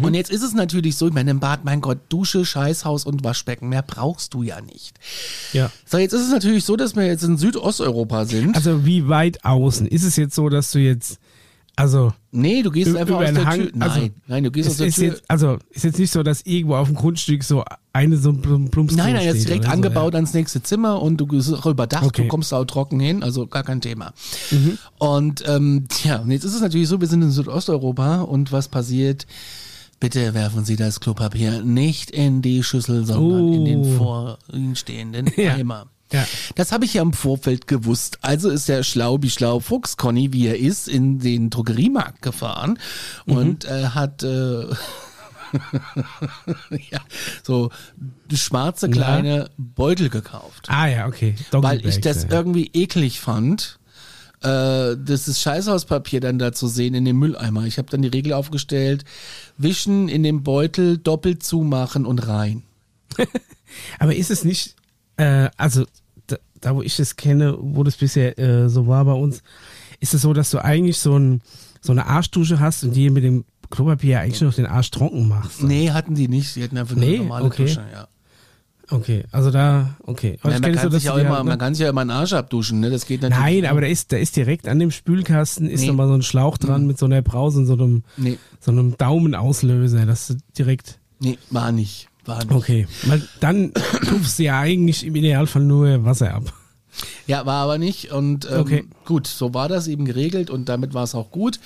Und jetzt ist es natürlich so, ich meine, im Bad, mein Gott, Dusche, Scheißhaus und Waschbecken, mehr brauchst du ja nicht. Ja. So, jetzt ist es natürlich so, dass wir jetzt in Südosteuropa sind. Also wie weit außen? Ist es jetzt so, dass du jetzt, also nee, du gehst einfach über aus der Hang, Tür. Nein, also, nein, du gehst aus der ist Tür. jetzt, also ist jetzt nicht so, dass irgendwo auf dem Grundstück so eine so ein Plum- Plumpsklo Nein, nein, jetzt direkt angebaut So, ans nächste Zimmer und du bist auch überdacht, Okay. du kommst da auch trocken hin, also gar kein Thema. Und ähm, tja, und jetzt ist es natürlich so, wir sind in Südosteuropa und was passiert? Bitte werfen Sie das Klopapier nicht in die Schüssel, sondern in den Oh. vor Ihnen stehenden Ja. Eimer. Ja. Das habe ich ja im Vorfeld gewusst. Also ist der schlau wie schlau Fuchs Conny, wie er ist, in den Drogeriemarkt gefahren und äh, hat äh, ja, so schwarze Ja. kleine Beutel gekauft. Ah ja, okay. Weil ich das ja. irgendwie eklig fand, äh, das ist Scheißhauspapier dann da zu sehen in dem Mülleimer. Ich habe dann die Regel aufgestellt, wischen in dem Beutel, doppelt zumachen und rein. Aber ist es nicht, Äh, also, da, da, wo ich das kenne, wo das bisher äh, so war bei uns, ist es so, dass du eigentlich so, ein, so eine Arschdusche hast und die mit dem Klopapier eigentlich noch den Arsch trocken machst. Nee, hatten die nicht. Die hatten einfach nur Nee? eine normale Okay. Dusche, ja. Okay, also da, okay. Aber Ja, man, kann so, sich ja immer, halt, man ne? kann sich ja immer einen Arsch abduschen, ne? Das geht natürlich. Nein, aber da ist, da ist direkt an dem Spülkasten ist Nee. Mhm. nochmal so ein Schlauch dran mit so einer Brause und so einem, Nee, so einem Daumenauslöser, dass du direkt. nee, war nicht. War nicht. Okay. Weil dann tupfst du ja eigentlich im Idealfall nur Wasser ab. Ja, war aber nicht. Und ähm, Okay. gut, so war das eben geregelt und damit war es auch gut.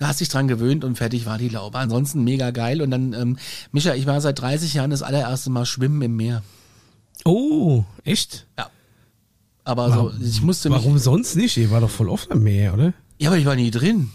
Da hast dich dran gewöhnt und fertig war die Laube. Ansonsten mega geil. Und dann, ähm, Micha, ich war seit 30 Jahren das allererste Mal schwimmen im Meer. Oh, echt? Ja. Aber so, ich musste mich. Warum sonst nicht? Ihr war doch voll oft am Meer, oder? Ja, aber ich war nie drin.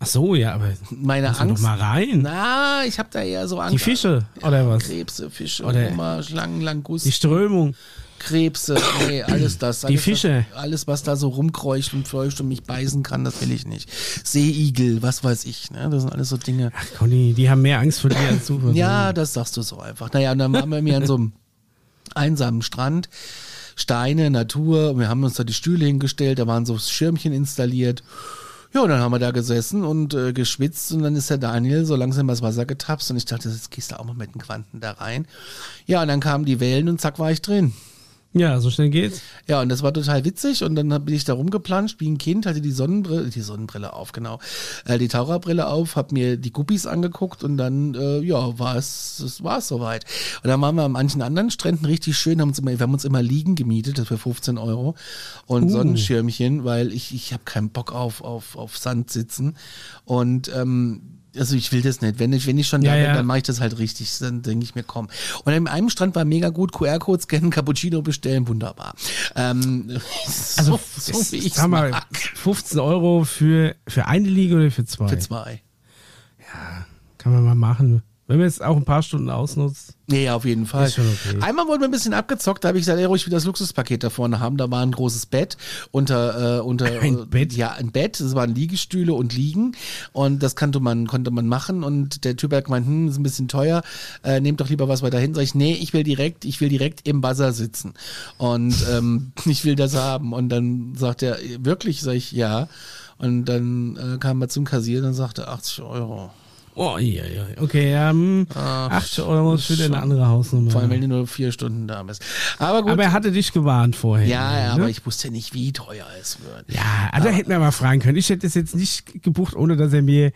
Ach so, ja, aber Meine du doch Angst. mal rein. Na, ich habe da eher so Angst. Die Fische, oder was? Krebse, Fische, Oder- Hummer, Schlangen, Die Langusten, Strömung. Krebse, nee, alles das. Alles, Fische. Was, alles, was da so rumkreucht und fleucht und mich beißen kann, das will ich nicht. Seeigel, was weiß ich, ne? Das sind alles so Dinge. Ach, Conny, die haben mehr Angst vor dir als du Ja, das sagst du so einfach. Naja, und dann waren wir mir an so einem einsamen Strand. Steine, Natur, und wir haben uns da die Stühle hingestellt, da waren so Schirmchen installiert. Ja, und dann haben wir da gesessen und äh, geschwitzt und dann ist der Daniel so langsam das Wasser getapst und ich dachte, jetzt gehst du auch mal mit den Quanten da rein. Ja, und dann kamen die Wellen und zack war ich drin. Ja, so schnell geht's. Ja, und das war total witzig und dann bin ich da rumgeplanscht wie ein Kind, hatte die Sonnenbrille, die Sonnenbrille auf, genau, äh, die Taucherbrille auf, hab mir die Guppies angeguckt und dann, äh, ja, war es, es war es soweit. Und dann waren wir an manchen anderen Stränden richtig schön, haben uns immer, wir haben uns immer Liegen gemietet, das für 15 Euro und Uh. Sonnenschirmchen, weil ich, ich habe keinen Bock auf, auf, auf Sand sitzen und, ähm, also ich will das nicht. Wenn ich, wenn ich schon da Ja, bin, ja. dann mache ich das halt richtig. Dann denke ich mir, komm. Und an einem Strand war mega gut, QR-Code scannen, Cappuccino bestellen, wunderbar. Ähm, Also, so, so wie ich sag mal, mag. 15 Euro für, für eine Liga oder für zwei? Für zwei. Kann man mal machen. Wenn man jetzt auch ein paar Stunden ausnutzt. Nee, auf jeden Fall. Okay. Einmal wurden wir ein bisschen abgezockt, da habe ich gesagt, ey, ruhig wieder das Luxuspaket da vorne haben. Da war ein großes Bett unter, äh, unter Ein äh, Bett? Ja, ein Bett. Es waren Liegestühle und Liegen. Und das konnte man, konnte man machen. Und der Typ hat gemeint, hm, ist ein bisschen teuer, äh, nehmt doch lieber was weiter hin. Sag ich, nee, ich will direkt, ich will direkt im Buzzer sitzen. Und ähm, ich will das haben. Und dann sagt er, wirklich? Sag ich, ja. Und dann äh, kam er zum Kassier und sagte 80 Euro. Oh, ja, ja. Okay, ja, hm, 80 Euro ist wieder eine andere Hausnummer. Vor allem, wenn du nur vier Stunden da bist. Aber gut. aber er hatte dich gewarnt vorher. Ja, ja, ne? aber ich wusste ja nicht, wie teuer es wird. Ja, also hätten wir mal fragen können. Ich hätte es jetzt nicht gebucht, ohne dass er mir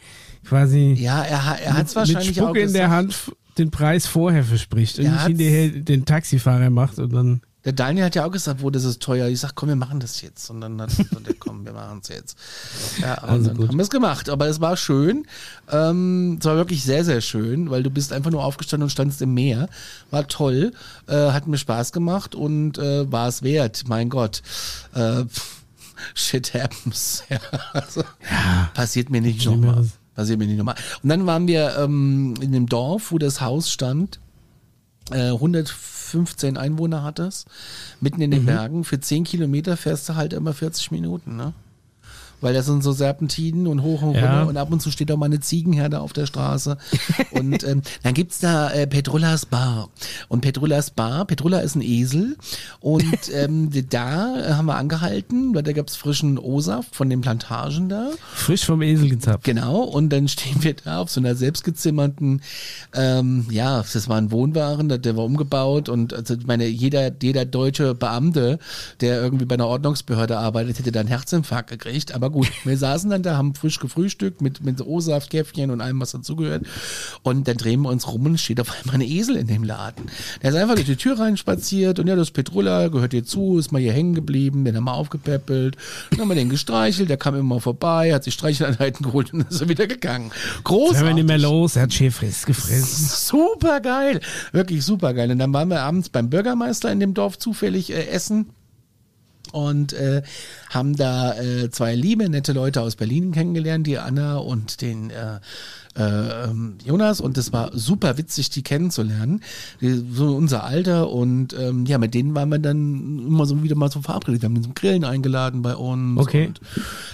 quasi Ja, er, er hat es mit wahrscheinlich auch in der. Hand den Preis vorher verspricht und nicht hinterher den Taxifahrer macht und dann. Der Daniel hat ja auch gesagt, wo das ist teuer. Ich sag, komm, wir machen das jetzt. Und dann hat so der, komm, wir machen es jetzt. Ja, und Also dann gut. haben wir es gemacht. Aber es war schön. Ähm, es war wirklich sehr, sehr schön, weil du bist einfach nur aufgestanden und standst im Meer. War toll. Äh, hat mir Spaß gemacht und äh, war es wert. Mein Gott. Äh, shit happens. Ja, also, passiert mir nicht nochmal. Passiert mir nicht nochmal. Und dann waren wir ähm, in dem Dorf, wo das Haus stand. Äh, 115 Einwohner hat es, mitten in Mhm. den Bergen. Für 10 Kilometer fährst du halt immer 40 Minuten, ne? Weil das sind so Serpentinen und hoch und Ja. runter und ab und zu steht auch mal eine Ziegenherde auf der Straße. und ähm, dann gibt's da äh, Petrullas Bar. Und Petrullas Bar, Petrulla ist ein Esel. Und ähm, da haben wir angehalten, weil da gab's frischen O-Saft von den Plantagen da. Frisch vom Esel gezapft. Genau, und dann stehen wir da auf so einer selbstgezimmerten, ähm, ja, das war ein Wohnwagen, der, der war umgebaut und also ich meine, jeder, jeder deutsche Beamte, der irgendwie bei einer Ordnungsbehörde arbeitet, hätte da einen Herzinfarkt gekriegt. Aber gut, wir saßen dann da, haben frisch gefrühstückt mit, mit O-Saft, Käffchen und allem, was dazugehört. Und dann drehen wir uns rum und steht auf einmal ein Esel in dem Laden. Der ist einfach durch die Tür reinspaziert und ja, das Petrulla, gehört dir zu, ist mal hier hängen geblieben, den haben wir aufgepäppelt, dann haben wir den gestreichelt, der kam immer vorbei, hat sich Streicheleinheiten geholt und ist er wieder gegangen. Hören wir Großartig. nicht mehr los, er hat Schäfriss gefressen. Super geil. Wirklich super geil. Und dann waren wir abends beim Bürgermeister in dem Dorf zufällig äh, essen und äh, haben da äh, zwei liebe, nette Leute aus Berlin kennengelernt, die Anna und den äh, äh, ähm, Jonas und es war super witzig, die kennenzulernen. Die, so unser Alter und ähm, ja, mit denen waren wir dann immer so wieder mal so verabredet. Wir haben den zum Grillen eingeladen bei uns. Okay. Und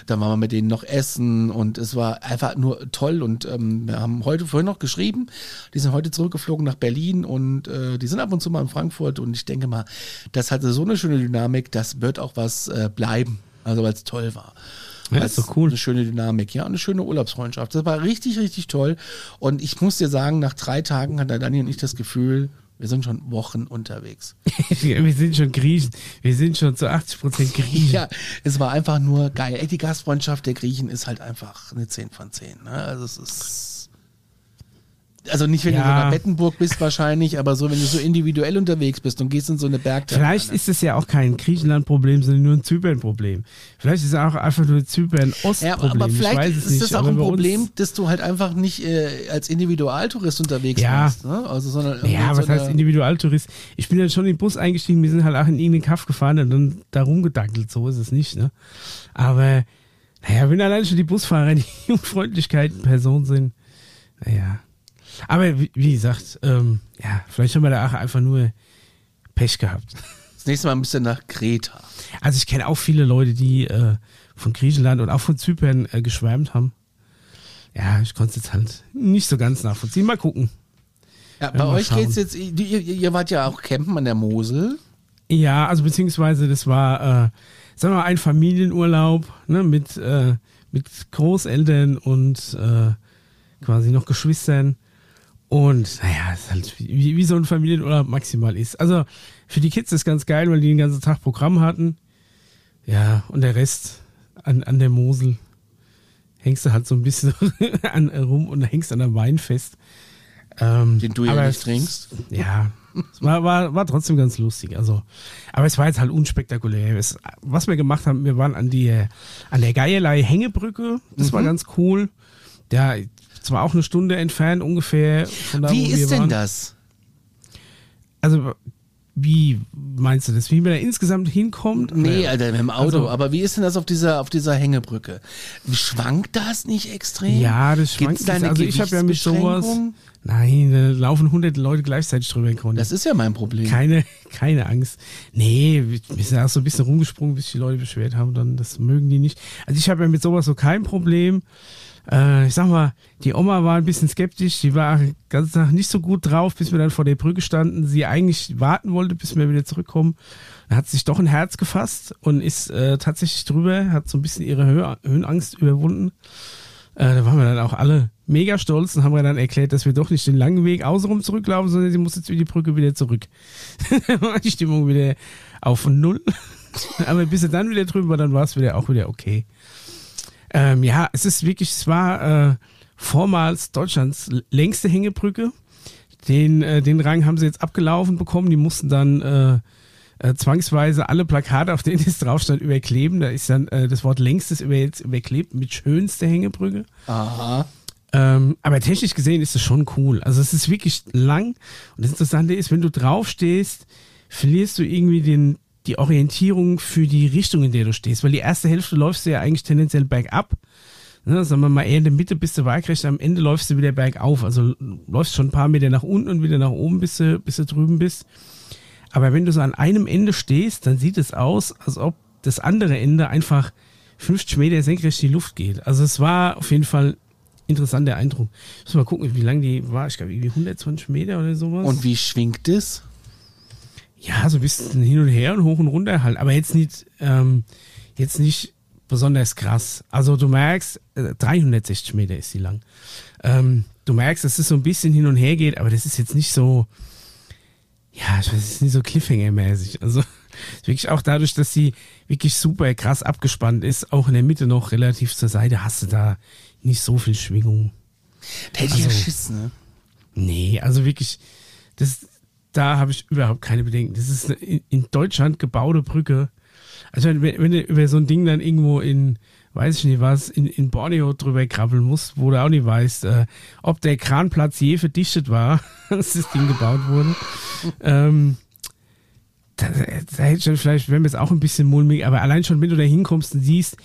dann waren wir mit denen noch essen und es war einfach nur toll und ähm, wir haben heute vorhin noch geschrieben. Die sind heute zurückgeflogen nach Berlin und äh, die sind ab und zu mal in Frankfurt und ich denke mal, das hatte so eine schöne Dynamik, das wird auch was äh, bleiben. Also weil es toll war. Ja, Das ist doch cool. Eine schöne Dynamik, ja, eine schöne Urlaubsfreundschaft. Das war richtig, richtig toll. Und ich muss dir sagen, nach drei Tagen hat der Daniel und ich das Gefühl, wir sind schon Wochen unterwegs. wir sind schon Griechen. Wir sind schon zu 80 Prozent Griechen. Ja, es war einfach nur geil. Ey, die Gastfreundschaft der Griechen ist halt einfach eine 10 von 10. Ne? Also es ist. Also nicht, wenn du in so Ja. einer Bettenburg bist wahrscheinlich, aber so, wenn du so individuell unterwegs bist und gehst in so eine Bergtaverne. Vielleicht ist es ja auch kein Griechenland-Problem, sondern nur ein Zypern-Problem. Vielleicht ist es auch einfach nur ein Zypern-Ost-Problem. Ja, aber, aber ich vielleicht ist nicht. das auch aber ein Problem, dass du halt einfach nicht äh, als Individualtourist unterwegs Ja. warst. Ne? Also, sondern Ja, so was heißt eine- Individualtourist? Ich bin dann schon in den Bus eingestiegen, wir sind halt auch in irgendeinen Kaff gefahren und dann da rumgedackelt, so ist es nicht, ne? Aber, naja, wenn allein schon die Busfahrer die Unfreundlichkeit in Person sind, naja. Aber wie, wie gesagt, ähm, ja, vielleicht haben wir da auch einfach nur Pech gehabt. Das nächste Mal ein bisschen nach Kreta. Also ich kenne auch viele Leute, die äh, von Griechenland und auch von Zypern äh, geschwärmt haben. Ja, ich konnte es jetzt halt nicht so ganz nachvollziehen. Mal gucken. Ja, bei euch schauen. geht's jetzt, ihr, ihr, ihr wart ja auch campen an der Mosel. Ja, also beziehungsweise das war, äh, sagen wir mal, ein Familienurlaub ne, mit, äh, mit Großeltern und äh, quasi noch Geschwistern. Und naja, es ist halt wie, wie so ein Familienurlaub maximal ist. Also für die Kids ist ganz geil, weil die den ganzen Tag Programm hatten. Ja, und der Rest an, an der Mosel hängst du halt so ein bisschen an, rum und hängst an der Wein fest. Ähm, Den du ja nicht trinkst. Ja, es war, war, war trotzdem ganz lustig. Also, aber es war jetzt halt unspektakulär. Es, was wir gemacht haben, wir waren an die an der Geierlei Hängebrücke. Das Mhm. war ganz cool. Ja, zwar auch eine Stunde entfernt ungefähr von da, Wie wo wir ist denn waren. das? Also wie meinst du das? Wie man da insgesamt hinkommt? Nee, Alter, mit dem Auto. Also- aber wie ist denn das auf dieser, auf dieser Hängebrücke? Schwankt das nicht extrem? Ja, das schwankt da Also ich habe ja mit sowas. Nein, da laufen hunderte Leute gleichzeitig drüber. Conny. Das ist ja mein Problem. Keine, keine Angst. Nee, wir sind auch so ein bisschen rumgesprungen, bis die Leute beschwert haben, dann das mögen die nicht. Also ich habe ja mit sowas so kein Problem. Äh, ich sag mal, die Oma war ein bisschen skeptisch, die war ganzen Tag nicht so gut drauf, bis wir dann vor der Brücke standen. Sie eigentlich warten wollte, bis wir wieder zurückkommen. Dann hat sich doch ein Herz gefasst und ist äh, tatsächlich drüber, hat so ein bisschen ihre Höhe, Höhenangst überwunden. Äh, da waren wir dann auch alle mega stolz und haben wir dann erklärt, dass wir doch nicht den langen Weg außenrum zurücklaufen, sondern sie muss jetzt über die Brücke wieder zurück. Dann war die Stimmung wieder auf Null. Aber bis sie dann wieder drüben war, dann war es wieder auch wieder okay. Ähm, ja, es ist wirklich, es war äh, vormals Deutschlands längste Hängebrücke. Den, äh, den Rang haben sie jetzt abgelaufen bekommen. Die mussten dann äh, äh, zwangsweise alle Plakate, auf denen es drauf stand, überkleben. Da ist dann äh, das Wort längstes über jetzt überklebt mit schönste Hängebrücke. Aha. Ähm, aber technisch gesehen ist es schon cool. Also es ist wirklich lang. Und das Interessante ist, wenn du draufstehst, verlierst du irgendwie den, die Orientierung für die Richtung, in der du stehst. Weil die erste Hälfte läufst du ja eigentlich tendenziell bergab. Ne, sagen wir mal, eher in der Mitte bist du waagrecht, am Ende läufst du wieder bergauf. Also läufst schon ein paar Meter nach unten und wieder nach oben, bis du, bis du drüben bist. Aber wenn du so an einem Ende stehst, dann sieht es aus, als ob das andere Ende einfach 50 Meter senkrecht in die Luft geht. Also es war auf jeden Fall interessanter Eindruck. Ich muss mal gucken, wie lang die war. Ich glaube, irgendwie 120 Meter oder sowas. Und wie schwingt es? Ja, so ein bisschen hin und her und hoch und runter halt. Aber jetzt nicht, ähm, jetzt nicht besonders krass. Also du merkst, äh, 360 Meter ist sie lang. Ähm, du merkst, dass es so ein bisschen hin und her geht, aber das ist jetzt nicht so, ja, ich weiß, es ist nicht so Cliffhanger-mäßig. Also wirklich auch dadurch, dass sie wirklich super krass abgespannt ist, auch in der Mitte noch relativ zur Seite, hast du da nicht so viel Schwingung. Da hätte ich ja Also- Schiss, ne? Nee, also wirklich, das, da habe ich überhaupt keine Bedenken. Das ist eine in, Deutschland gebaute Brücke. Also wenn, wenn du über so ein Ding dann irgendwo in, weiß ich nicht was, in, in Borneo drüber krabbeln musst, wo du auch nicht weißt, äh, ob der Kranplatz je verdichtet war, als das Ding gebaut wurde. ähm, da, da hätte dann vielleicht, wäre mir jetzt auch ein bisschen mulmig, aber allein schon, wenn du da hinkommst und siehst,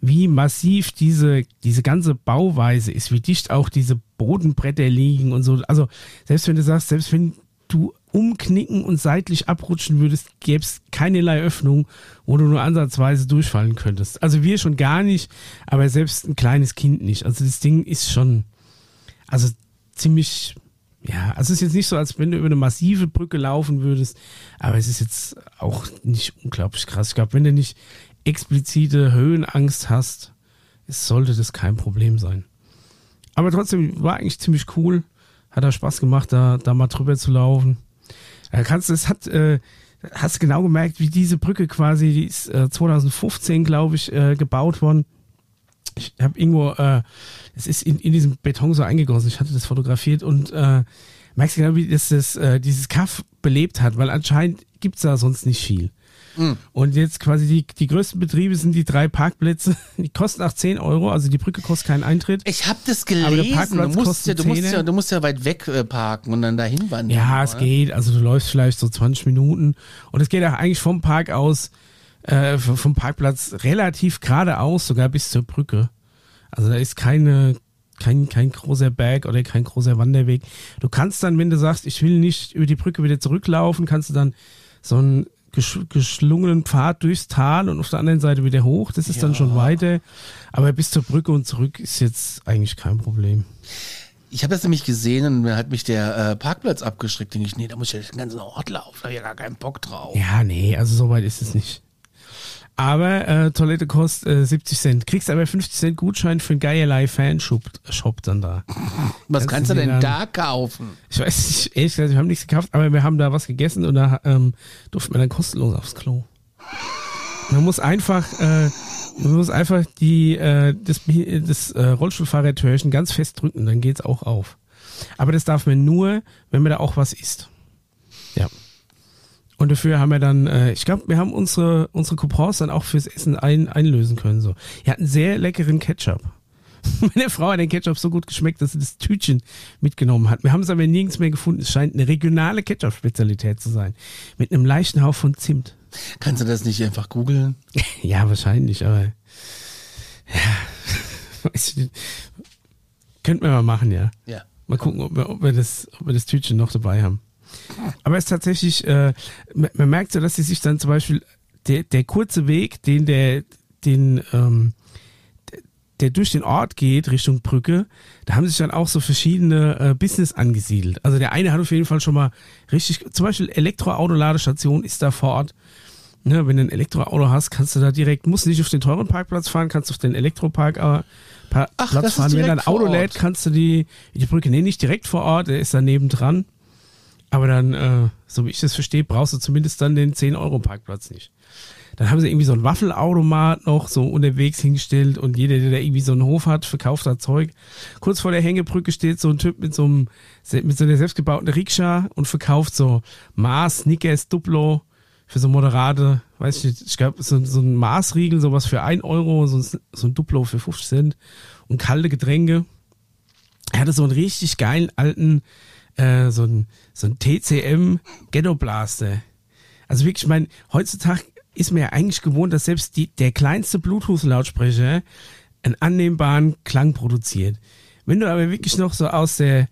wie massiv diese, diese ganze Bauweise ist, wie dicht auch diese Bodenbretter liegen und so. Also selbst wenn du sagst, selbst wenn du umknicken und seitlich abrutschen würdest, gäbe es keinerlei Öffnung, wo du nur ansatzweise durchfallen könntest. Also wir schon gar nicht, aber selbst ein kleines Kind nicht. Also das Ding ist schon, also ziemlich, ja, also es ist jetzt nicht so, als wenn du über eine massive Brücke laufen würdest, aber es ist jetzt auch nicht unglaublich krass. Ich glaube, wenn du nicht explizite Höhenangst hast, es sollte das kein Problem sein. Aber trotzdem war eigentlich ziemlich cool. Hat da Spaß gemacht, da, da mal drüber zu laufen. Da kannst du, es hat, äh, hast genau gemerkt, wie diese Brücke quasi, die ist äh, 2015, glaube ich, äh, gebaut worden. Ich habe irgendwo, äh, es ist in, in diesem Beton so eingegossen. Ich hatte das fotografiert und äh, merkst du genau, wie das, das äh, dieses Kaff belebt hat, weil anscheinend gibt's da sonst nicht viel. Und jetzt quasi die, die größten Betriebe sind die drei Parkplätze. Die kosten auch 10 Euro, also die Brücke kostet keinen Eintritt. Ich habe das Aber der gelesen. Du musst, ja, du, musst ja, du musst ja weit weg äh, parken und dann dahin wandern. Ja, es oder? geht. Also du läufst vielleicht so 20 Minuten. Und es geht auch eigentlich vom Park aus, äh, vom Parkplatz relativ geradeaus, sogar bis zur Brücke. Also da ist keine, kein, kein großer Berg oder kein großer Wanderweg. Du kannst dann, wenn du sagst, ich will nicht über die Brücke wieder zurücklaufen, kannst du dann so einen gesch geschlungenen Pfad durchs Tal und auf der anderen Seite wieder hoch. Das ist dann schon weiter. Aber bis zur Brücke und zurück ist jetzt eigentlich kein Problem. Ich habe das nämlich gesehen und dann hat mich der äh, Parkplatz abgeschreckt. Denke ich, nee, da muss ich ja den ganzen Ort laufen. Da habe ich ja gar keinen Bock drauf. Ja, nee, also so weit ist es nicht. Aber äh, Toilette kostet äh, 70 Cent. Kriegst aber 50 Cent Gutschein für einen Geierlei Fanshop Shop dann da. Was kannst kannst du denn dann- da kaufen? Ich weiß nicht, ehrlich gesagt, wir haben nichts gekauft, aber wir haben da was gegessen und da ähm, durften wir dann kostenlos aufs Klo. Man muss einfach, äh, man muss einfach die, äh, das, das äh, Rollstuhlfahrertürchen ganz fest drücken, dann geht's auch auf. Aber das darf man nur, wenn man da auch was isst. Ja. Und dafür haben wir dann, äh, ich glaube, wir haben unsere, unsere Coupons dann auch fürs Essen ein, einlösen können. So. Die hatten sehr leckeren Ketchup. Meine Frau hat den Ketchup so gut geschmeckt, dass sie das Tütchen mitgenommen hat. Wir haben es aber nirgends mehr gefunden. Es scheint eine regionale Ketchup-Spezialität zu sein. Mit einem leichten Hauch von Zimt. Kannst du das nicht einfach googeln? Ja, wahrscheinlich, aber. Ja. Weiß ich nicht. Könnten wir mal machen, ja. Ja. Mal gucken, ob wir, ob wir, das, ob wir das Tütchen noch dabei haben. Aber es ist tatsächlich, äh, man, merkt so, dass sie sich dann zum Beispiel der, der kurze Weg, den der, den, ähm, der- durch den Ort geht, Richtung Brücke, da haben sich dann auch so verschiedene äh, Business angesiedelt. Also der eine hat auf jeden Fall schon mal richtig, zum Beispiel Elektroautoladestation ist da vor Ort. Ne, wenn du ein Elektroauto hast, kannst du da direkt, musst nicht auf den teuren Parkplatz fahren, kannst auf den Elektropark äh, Ach, Platz fahren. Wenn dein Auto lädt, kannst du die, die Brücke, nee, nicht direkt vor Ort, der ist da nebendran. Aber dann, äh, so wie ich das verstehe, brauchst du zumindest dann den 10-Euro-Parkplatz nicht. Dann haben sie irgendwie so einen Waffelautomat noch so unterwegs hingestellt und jeder, der da irgendwie so einen Hof hat, verkauft da Zeug. Kurz vor der Hängebrücke steht so ein Typ mit so einem, mit so einer selbstgebauten Rikscha und verkauft so Mars, Snickers, Duplo für so moderate, weiß ich nicht, ich glaube, so, so ein Maßriegel, sowas für 1 Euro, so ein, so ein Duplo für 50 Cent und kalte Getränke. Er hatte so einen richtig geilen alten, äh, so ein, so ein TCM Ghetto Blaster. Also wirklich, ich meine, heutzutage ist mir ja eigentlich gewohnt, dass selbst die, der kleinste Bluetooth-Lautsprecher einen annehmbaren Klang produziert. Wenn du aber wirklich noch so aus der,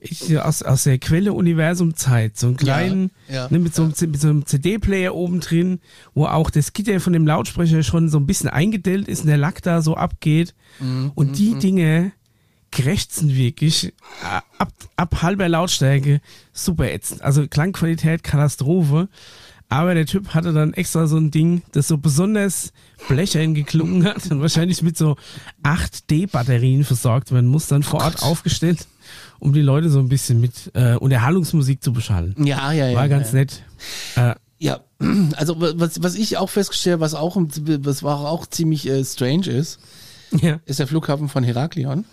ich, aus, aus der Quelle Universum-Zeit, so einen kleinen, ja, ne, mit, so einem, mit so einem CD-Player oben drin, wo auch das Gitter von dem Lautsprecher schon so ein bisschen eingedellt ist und der Lack da so abgeht. und die Dinge krächzen wirklich äh, ab, ab halber Lautstärke super ätzend. Also Klangqualität Katastrophe. Aber der Typ hatte dann extra so ein Ding, das so besonders blechern geklungen hat und wahrscheinlich mit so 8D-Batterien versorgt werden muss, dann vor Ort aufgestellt, um die Leute so ein bisschen mit äh, Unterhaltungsmusik zu beschallen. Ja, ja, ja. War ganz ja. nett. Äh, Ja, also was, was ich auch festgestellt, was auch, was war auch ziemlich äh, strange ist, ja, ist der Flughafen von Heraklion.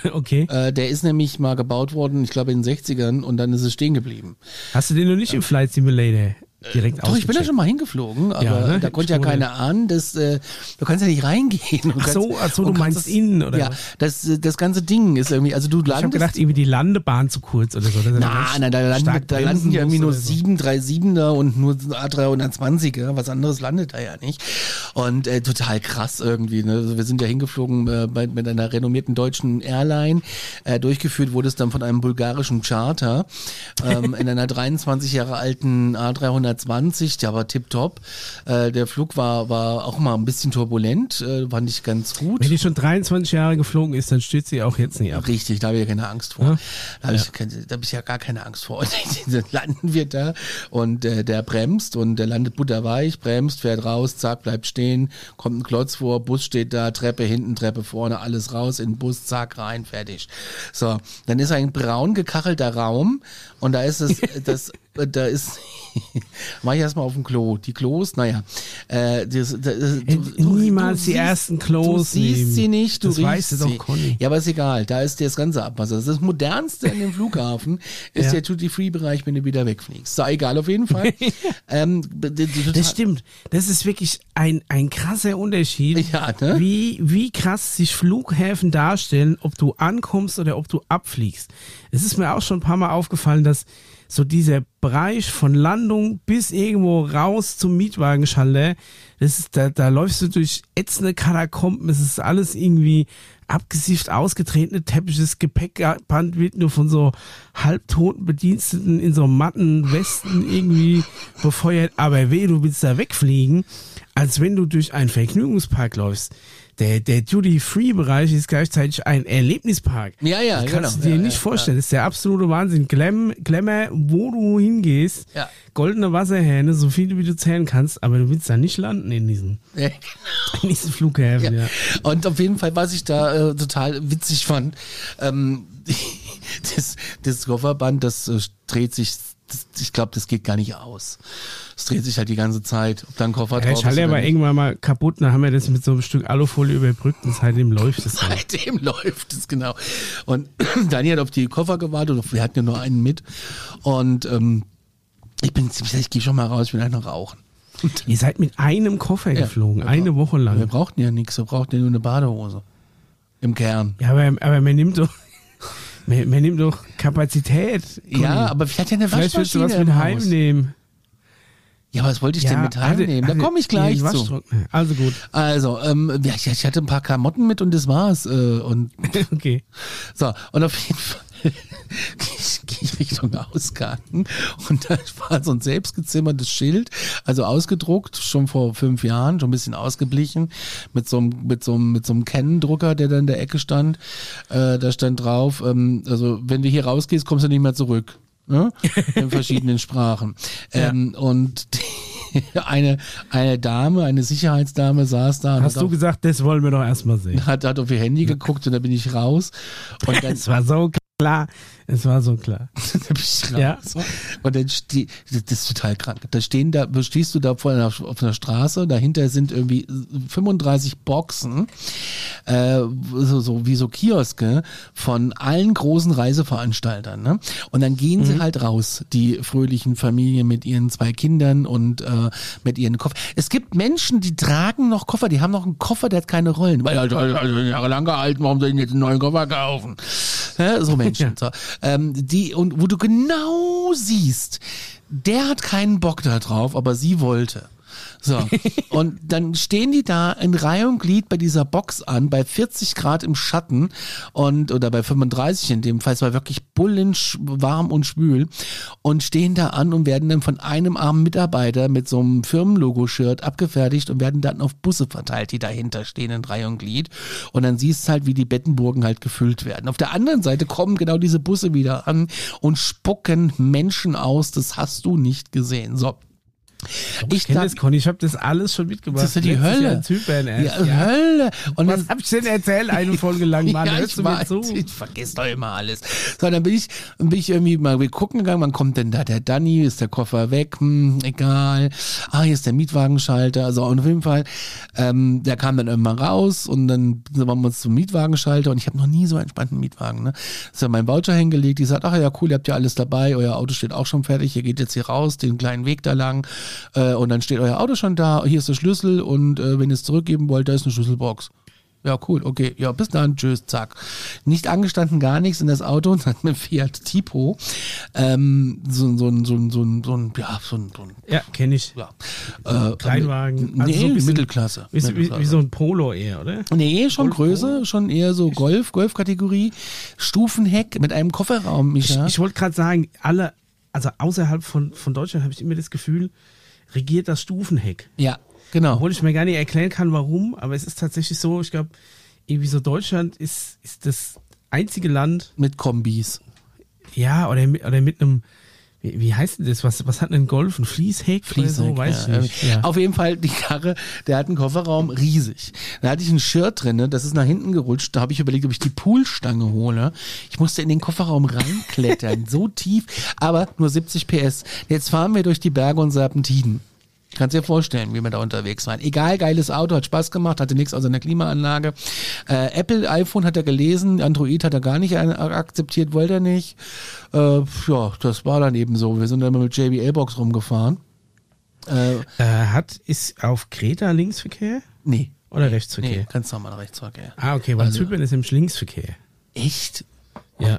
okay. Äh, der ist nämlich mal gebaut worden, ich glaube in den 60ern und dann ist es stehen geblieben. Hast du den noch nicht im Flight Simulator direkt Doch, ich bin da schon mal hingeflogen, aber Ja, ne? da konnte ja keiner ahnen, dass äh, du kannst ja nicht reingehen. Ach so, kannst- ach so, du meinst kannst innen, oder Ja, das, äh, das ganze Ding ist irgendwie, also du Ich habe landest. gedacht, irgendwie die Landebahn zu kurz oder so. Na, nein, da landen, da landen ja irgendwie nur so. 737er und nur A320er. Was anderes landet da ja nicht. Und äh, total krass irgendwie. Ne? Also wir sind ja hingeflogen äh, bei, mit einer renommierten deutschen Airline. Äh, durchgeführt wurde es dann von einem bulgarischen Charter ähm, in einer 23 Jahre alten A320. Der war tipptopp. Äh, der Flug war, war auch mal ein bisschen turbulent. Äh, fand ich ganz gut. Wenn die schon 23 Jahre geflogen ist, dann stürzt sie auch jetzt nicht ab. Richtig, da habe ich ja keine Angst vor. Ja. Da habe ich, da hab ich ja gar keine Angst vor. Und dann landen wir da und äh, der bremst und der landet butterweich, bremst, fährt raus, zack, bleibt stehen, kommt ein Klotz vor, Bus steht da, Treppe hinten, Treppe vorne, alles raus, in den Bus, zack, rein, fertig. So, dann ist ein braun gekachelter Raum und da ist es, das, da ist, mach ich erstmal auf dem Klo. Die Klos, naja, äh, das, das, du, Niemals die siehst- ersten Klos Du siehst nehmen. sie nicht, du Das riechst weiß doch sie. Conny. Ja, aber ist egal. Da ist dir das ganze Abwasser. Das modernste in dem Flughafen ist Ja. der Duty-Free-Bereich, wenn du wieder wegfliegst. Sei egal auf jeden Fall. ähm, Das stimmt. Das ist wirklich ein, ein krasser Unterschied, Ja, ne? wie, wie krass sich Flughäfen darstellen, ob du ankommst oder ob du abfliegst. Es ist mir auch schon ein paar Mal aufgefallen, dass so dieser Bereich von Landung bis irgendwo raus zum Mietwagenschalter, das ist, da, da läufst du durch ätzende Katakomben, es ist alles irgendwie abgesifft, ausgetretene Teppiches, Gepäckband wird nur von so halbtoten Bediensteten in so matten Westen irgendwie befeuert, aber weh, du willst da wegfliegen, als wenn du durch einen Vergnügungspark läufst. Der, der Duty-Free-Bereich ist gleichzeitig ein Erlebnispark. Ja, ja, das kannst genau. du dir Ja, nicht ja, vorstellen. Das ist der absolute Wahnsinn. Glam, Glamour, wo du hingehst, Ja. goldene Wasserhähne, so viele wie du zählen kannst, aber du willst da nicht landen in diesen, Ja, in diesen Flughäfen. Ja. Ja. Und auf jeden Fall, was ich da äh, total witzig fand, ähm, das, das Kofferband, das äh, dreht sich, das, ich glaube, das geht gar nicht aus. Es dreht sich halt die ganze Zeit, ob da ein Koffer Der drauf ist. Schalter oder war nicht. irgendwann mal kaputt, dann haben wir das mit so einem Stück Alufolie überbrückt und seitdem läuft es halt. Seitdem läuft es, genau. Und Dani hat auf die Koffer gewartet, und wir hatten ja nur einen mit. Und ähm, ich bin ziemlich sicher, ich gehe schon mal raus, ich will einfach rauchen. Und Ihr seid mit einem Koffer geflogen, wir eine Woche wir lang. brauchten ja nichts, wir brauchten ja nur eine Badehose. Im Kern. Ja, aber, aber man nimmt doch, man, man nimmt doch Kapazität. Conny. Ja, aber vielleicht ja eine Vielleicht willst du was mit heimnehmen. Ja, was wollte ich denn mit heimnehmen? Da komme ich gleich nee, zu. Also gut. Also, ähm, ja, ich, ich hatte ein paar Klamotten mit und das war's. Äh, und Okay. so, und auf jeden Fall gehe ich, Richtung Ausgang und da war so ein selbstgezimmertes Schild, also ausgedruckt, schon vor fünf Jahren, schon ein bisschen ausgeblichen, mit so einem, mit so einem, mit so einem Canon-Drucker, der da in der Ecke stand. Äh, da stand drauf, ähm, also wenn du hier rausgehst, kommst du nicht mehr zurück. Ne? In verschiedenen Sprachen. Ähm, Und die, eine, eine Dame, eine Sicherheitsdame saß da und Hast du auf, gesagt, das wollen wir doch erstmal sehen. hat, hat auf ihr Handy geguckt und da bin ich raus. Und dann Es war so klar. Es war so klar. Ja. Und dann ste das ist total krank. Da stehen da, stehst du da vor einer, auf einer Straße, dahinter sind irgendwie 35 Boxen, äh, so, so wie so Kioske von allen großen Reiseveranstaltern. Ne? Und dann gehen Mhm. sie halt raus, die fröhlichen Familien mit ihren zwei Kindern und äh, mit ihren Koffer. Es gibt Menschen, die tragen noch Koffer, die haben noch einen Koffer, der hat keine Rollen. Weil also, also jahrelang gehalten, warum soll ich jetzt einen neuen Koffer kaufen? Ja, so Menschen. So. Ähm, die, und wo du genau siehst, der hat keinen Bock da drauf, aber sie wollte. So. Und dann stehen die da in Reihe und Glied bei dieser Box an, bei 40 Grad im Schatten und, oder bei 35 in dem Fall, es war wirklich bullensch warm und schwül und stehen da an und werden dann von einem armen Mitarbeiter mit so einem Firmenlogo-Shirt abgefertigt und werden dann auf Busse verteilt, die dahinter stehen in Reihe und Glied. Und dann siehst du halt, wie die Bettenburgen halt gefüllt werden. Auf der anderen Seite kommen genau diese Busse wieder an und spucken Menschen aus, das hast du nicht gesehen. So. Ich, Ich kenne das, Conny. Ich habe das alles schon mitgemacht. Das ist ja die Hölle. Zypern. Ja, Ja. Hölle. Und Was hab ich denn erzählt? Eine Folge lang, Mann. ja, Hörst ich du weiß, zu? ich vergesse doch immer alles. So, dann bin ich, dann bin ich irgendwie mal wir gucken gegangen, wann kommt denn da der Danny, ist der Koffer weg, hm, egal. Ah, hier ist der Mietwagenschalter, also auf jeden Fall, ähm, der kam dann irgendwann raus und dann sind wir uns zum Mietwagenschalter und ich habe noch nie so einen entspannten Mietwagen, ne. Ist ja mein Voucher hingelegt, die sagt, ach ja, cool, ihr habt ja alles dabei, euer Auto steht auch schon fertig, ihr geht jetzt hier raus, den kleinen Weg da lang, äh, und dann steht euer Auto schon da, hier ist der Schlüssel und äh, wenn ihr es zurückgeben wollt, da ist eine Schlüsselbox. Ja, cool, okay. Ja, bis dann, tschüss, zack. Nicht angestanden, gar nichts in das Auto und dann mit Fiat Tipo. Ähm, so, so, ein- so, ein- so, ein- so, ja, so ein, so ein Ja, kenne ich. ja. Äh, Kleinwagen. Nee, Also so ein bisschen- Mittelklasse. Wie, wie, Mittelklasse. wie so ein Polo eher, oder? Nee, schon Golf Größe, schon eher so Golf, Golf-Kategorie. Stufenheck mit einem Kofferraum, Ich, Micha. ich wollte gerade sagen, alle, also außerhalb von, von Deutschland habe ich immer das Gefühl, regiert das Stufenheck. ja, genau. Obwohl ich mir gar nicht erklären kann, warum, aber es ist tatsächlich so, ich glaube, irgendwie so Deutschland ist, ist das einzige Land, Mit Kombis. ja, oder mit, oder mit einem, wie, wie heißt denn das? Was, was hat denn ein Golf? Ein Fließheck? oder so? Fließheck, Weiß ja. ich nicht. Ja. Auf jeden Fall, die Karre, der hat einen Kofferraum riesig. Da hatte ich ein Shirt drin, ne, das ist nach hinten gerutscht. Da habe ich überlegt, ob ich die Poolstange hole. Ich musste in den Kofferraum reinklettern, so tief, aber nur 70 PS. Jetzt fahren wir durch die Berge und Serpentinen. Kannst dir vorstellen, wie wir da unterwegs waren. Egal, geiles Auto, hat Spaß gemacht, hatte nichts außer einer Klimaanlage. Äh, Apple iPhone hat er gelesen, Android hat er gar nicht akzeptiert, wollte er nicht. Äh, ja, das war dann eben so. Wir sind dann immer mit JBL-Box rumgefahren. Äh, Äh, hat, ist auf Kreta Linksverkehr nee. oder Nee, Rechtsverkehr? ganz normal Rechtsverkehr. Ah, okay, weil Also- Zypern ist im Linksverkehr. Echt? Ja.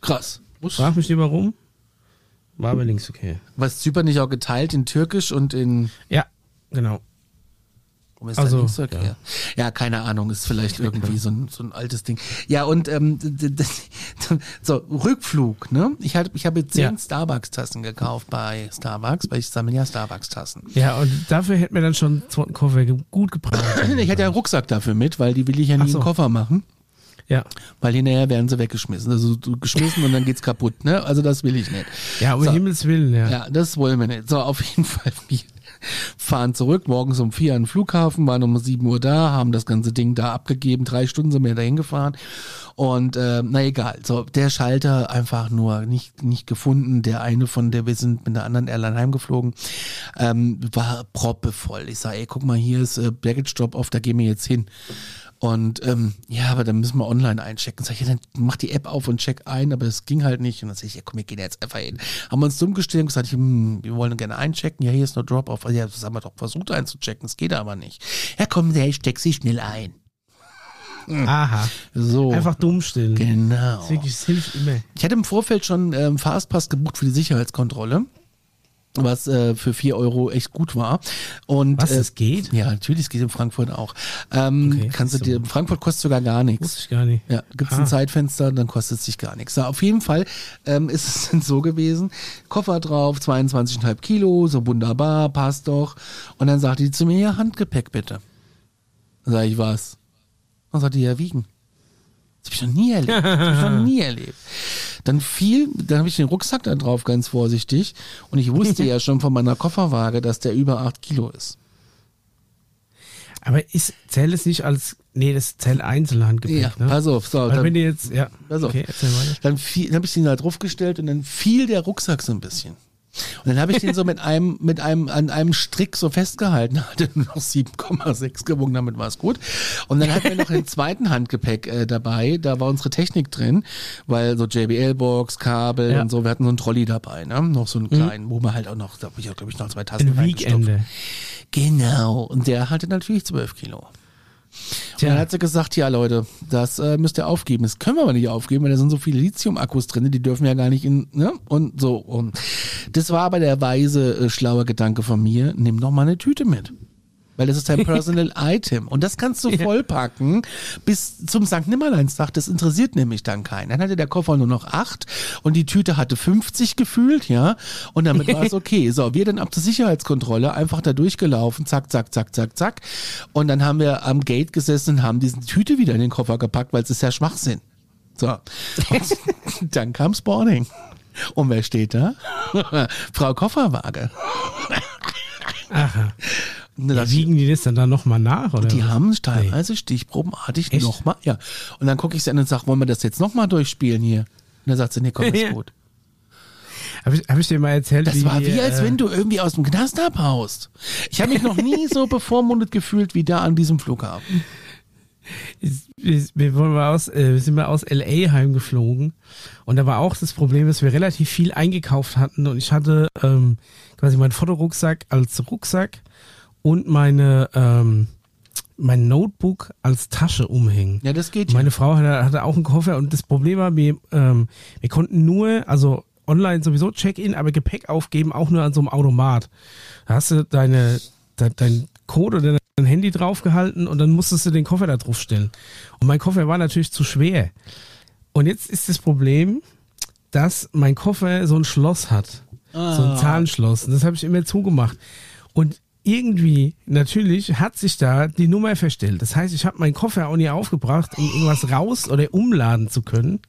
Krass. Frag mich nicht warum. War aber Linksverkehr. Was Zypern nicht auch geteilt in Türkisch und in Ja, genau. Warum ist Also, da Linksverkehr? Ja. ja, keine Ahnung, ist vielleicht irgendwie so ein, so ein altes Ding. Ja, und ähm, so, Rückflug, ne? Ich, hatte, ich habe zehn Ja. Starbucks-Tassen gekauft bei Starbucks, weil ich sammle ja Starbucks-Tassen. Ja, und dafür hätte mir dann schon einen zweiten Koffer gut gebraucht. Ich hatte ja einen Rucksack dafür mit, weil die will ich ja nie so. in den Koffer machen. Ja. Weil hinterher werden sie weggeschmissen. Also so geschmissen und dann geht's kaputt, ne? Also das will ich nicht. Ja, um So. Himmels Willen, ja. Ja, das wollen wir nicht. So, auf jeden Fall. Wir fahren zurück, morgens um vier an den Flughafen, waren um sieben Uhr da, haben das ganze Ding da abgegeben, drei Stunden sind wir dahin gefahren. Und äh, na egal, so der Schalter einfach nur nicht, nicht gefunden. Der eine von der, wir sind mit einer anderen Airline heimgeflogen, ähm, war proppevoll. Ich sage, ey, guck mal, hier ist äh, Baggage Drop off, da gehen wir jetzt hin. Und ähm, ja, aber dann müssen wir online einchecken. Sag ich, ja, dann mach die App auf und check ein, aber es ging halt nicht. Und dann sag ich, ja komm, wir gehen jetzt einfach hin. Haben wir uns dumm gestellt und gesagt, hm, wir wollen gerne einchecken. Ja, hier ist nur Drop-off. Ja, das haben wir doch versucht einzuchecken, es geht aber nicht. Ja komm, der, ich steck sie schnell ein. Aha. So. Einfach dumm stellen. Genau. Das, wirklich, das hilft immer. Ich hatte im Vorfeld schon ähm, Fastpass gebucht für die Sicherheitskontrolle, was äh, für 4 Euro echt gut war. Und, Was, äh, geht? Ja, natürlich, es geht in Frankfurt auch. Ähm, Okay, kannst du dir, in Frankfurt kostet sogar gar nichts. Wusste ich gar nicht. Ja, gibt's Ah. ein Zeitfenster, dann kostet es sich gar nichts. So, auf jeden Fall ähm, ist es dann so gewesen, Koffer drauf, 22,5 Kilo, so wunderbar, passt doch. Und dann sagt die zu mir, ja, Handgepäck bitte. Dann sag ich, was? Dann sagt die, ja, wiegen. Das habe ich noch nie erlebt. Das hab ich noch nie erlebt. Dann fiel, dann habe ich den Rucksack da drauf, ganz vorsichtig. Und ich wusste ja schon von meiner Kofferwaage, dass der über 8 Kilo ist. Aber ist, zählt es nicht als, nee, das zählt Einzelhandgepäck, Ja, ne? pass auf. So, Weil dann, wenn du jetzt, ja, Pass auf. okay. Dann, fiel- dann habe ich den da draufgestellt und dann fiel der Rucksack so ein bisschen. Und dann habe ich den so mit einem, mit einem, an einem Strick so festgehalten, hatte nur noch 7,6 gewogen, damit war es gut. Und dann hatten wir noch den zweiten Handgepäck äh, dabei, da war unsere Technik drin, weil so JBL-Box, Kabel Ja. und so, wir hatten so einen Trolley dabei, ne? Noch so einen kleinen, wo wir halt auch noch, da habe ich auch, glaube ich, noch zwei Tassen Ein reingestopft. Genau. Und der hatte natürlich 12 Kilo. Und dann Tja, hat sie gesagt, ja Leute, das äh, müsst ihr aufgeben. Das können wir aber nicht aufgeben, weil da sind so viele Lithium-Akkus drin, die dürfen ja gar nicht in, ne? Und so. Und das war aber der weise, äh, schlaue Gedanke von mir, nimm doch mal eine Tüte mit. Weil das ist ein Personal Item. Und das kannst du vollpacken bis zum St. Nimmerleinstag. Das interessiert nämlich dann keinen. Dann hatte der Koffer nur noch acht und die Tüte hatte 50 gefühlt, ja. Und damit war es okay. So, wir dann ab zur Sicherheitskontrolle einfach da durchgelaufen, zack, zack, zack, zack, zack. Und dann haben wir am Gate gesessen und haben diese Tüte wieder in den Koffer gepackt, weil es ist ja Schwachsinn. So. Und dann kam Sporting. Und wer steht da? Frau Kofferwaage. Aha. Dann Ja, wiegen die das dann da nochmal nach? Oder die was? haben teilweise stichprobenartig Echt? nochmal, ja. Und dann gucke ich sie an und sage, wollen wir das jetzt nochmal durchspielen hier? Und dann sagt sie, nee, komm, ist gut. Hab ich, hab ich dir mal erzählt, Das wie war wie, als äh, wenn du irgendwie aus dem Knast abhaust. Ich habe mich noch nie so bevormundet gefühlt wie da an diesem Flughafen. wir, wollen mal aus, äh, sind mal aus LA heimgeflogen und da war auch das Problem, dass wir relativ viel eingekauft hatten und ich hatte ähm, quasi meinen Fotorucksack als Rucksack und meine ähm, mein Notebook als Tasche umhängen. Ja, das geht ja. Meine Frau hatte, hatte auch einen Koffer und das Problem war, wir, ähm, wir konnten nur, also online sowieso Check-in, aber Gepäck aufgeben auch nur an so einem Automat. Da hast du deine, de, dein Code oder dein Handy draufgehalten und dann musstest du den Koffer da drauf stellen. Und mein Koffer war natürlich zu schwer. Und jetzt ist das Problem, dass mein Koffer so ein Schloss hat. So ein Ah. Zahlenschloss. Und das habe ich immer zugemacht. Und irgendwie, natürlich, hat sich da die Nummer verstellt. Das heißt, ich habe meinen Koffer auch nie aufgebracht, um irgendwas raus oder umladen zu können.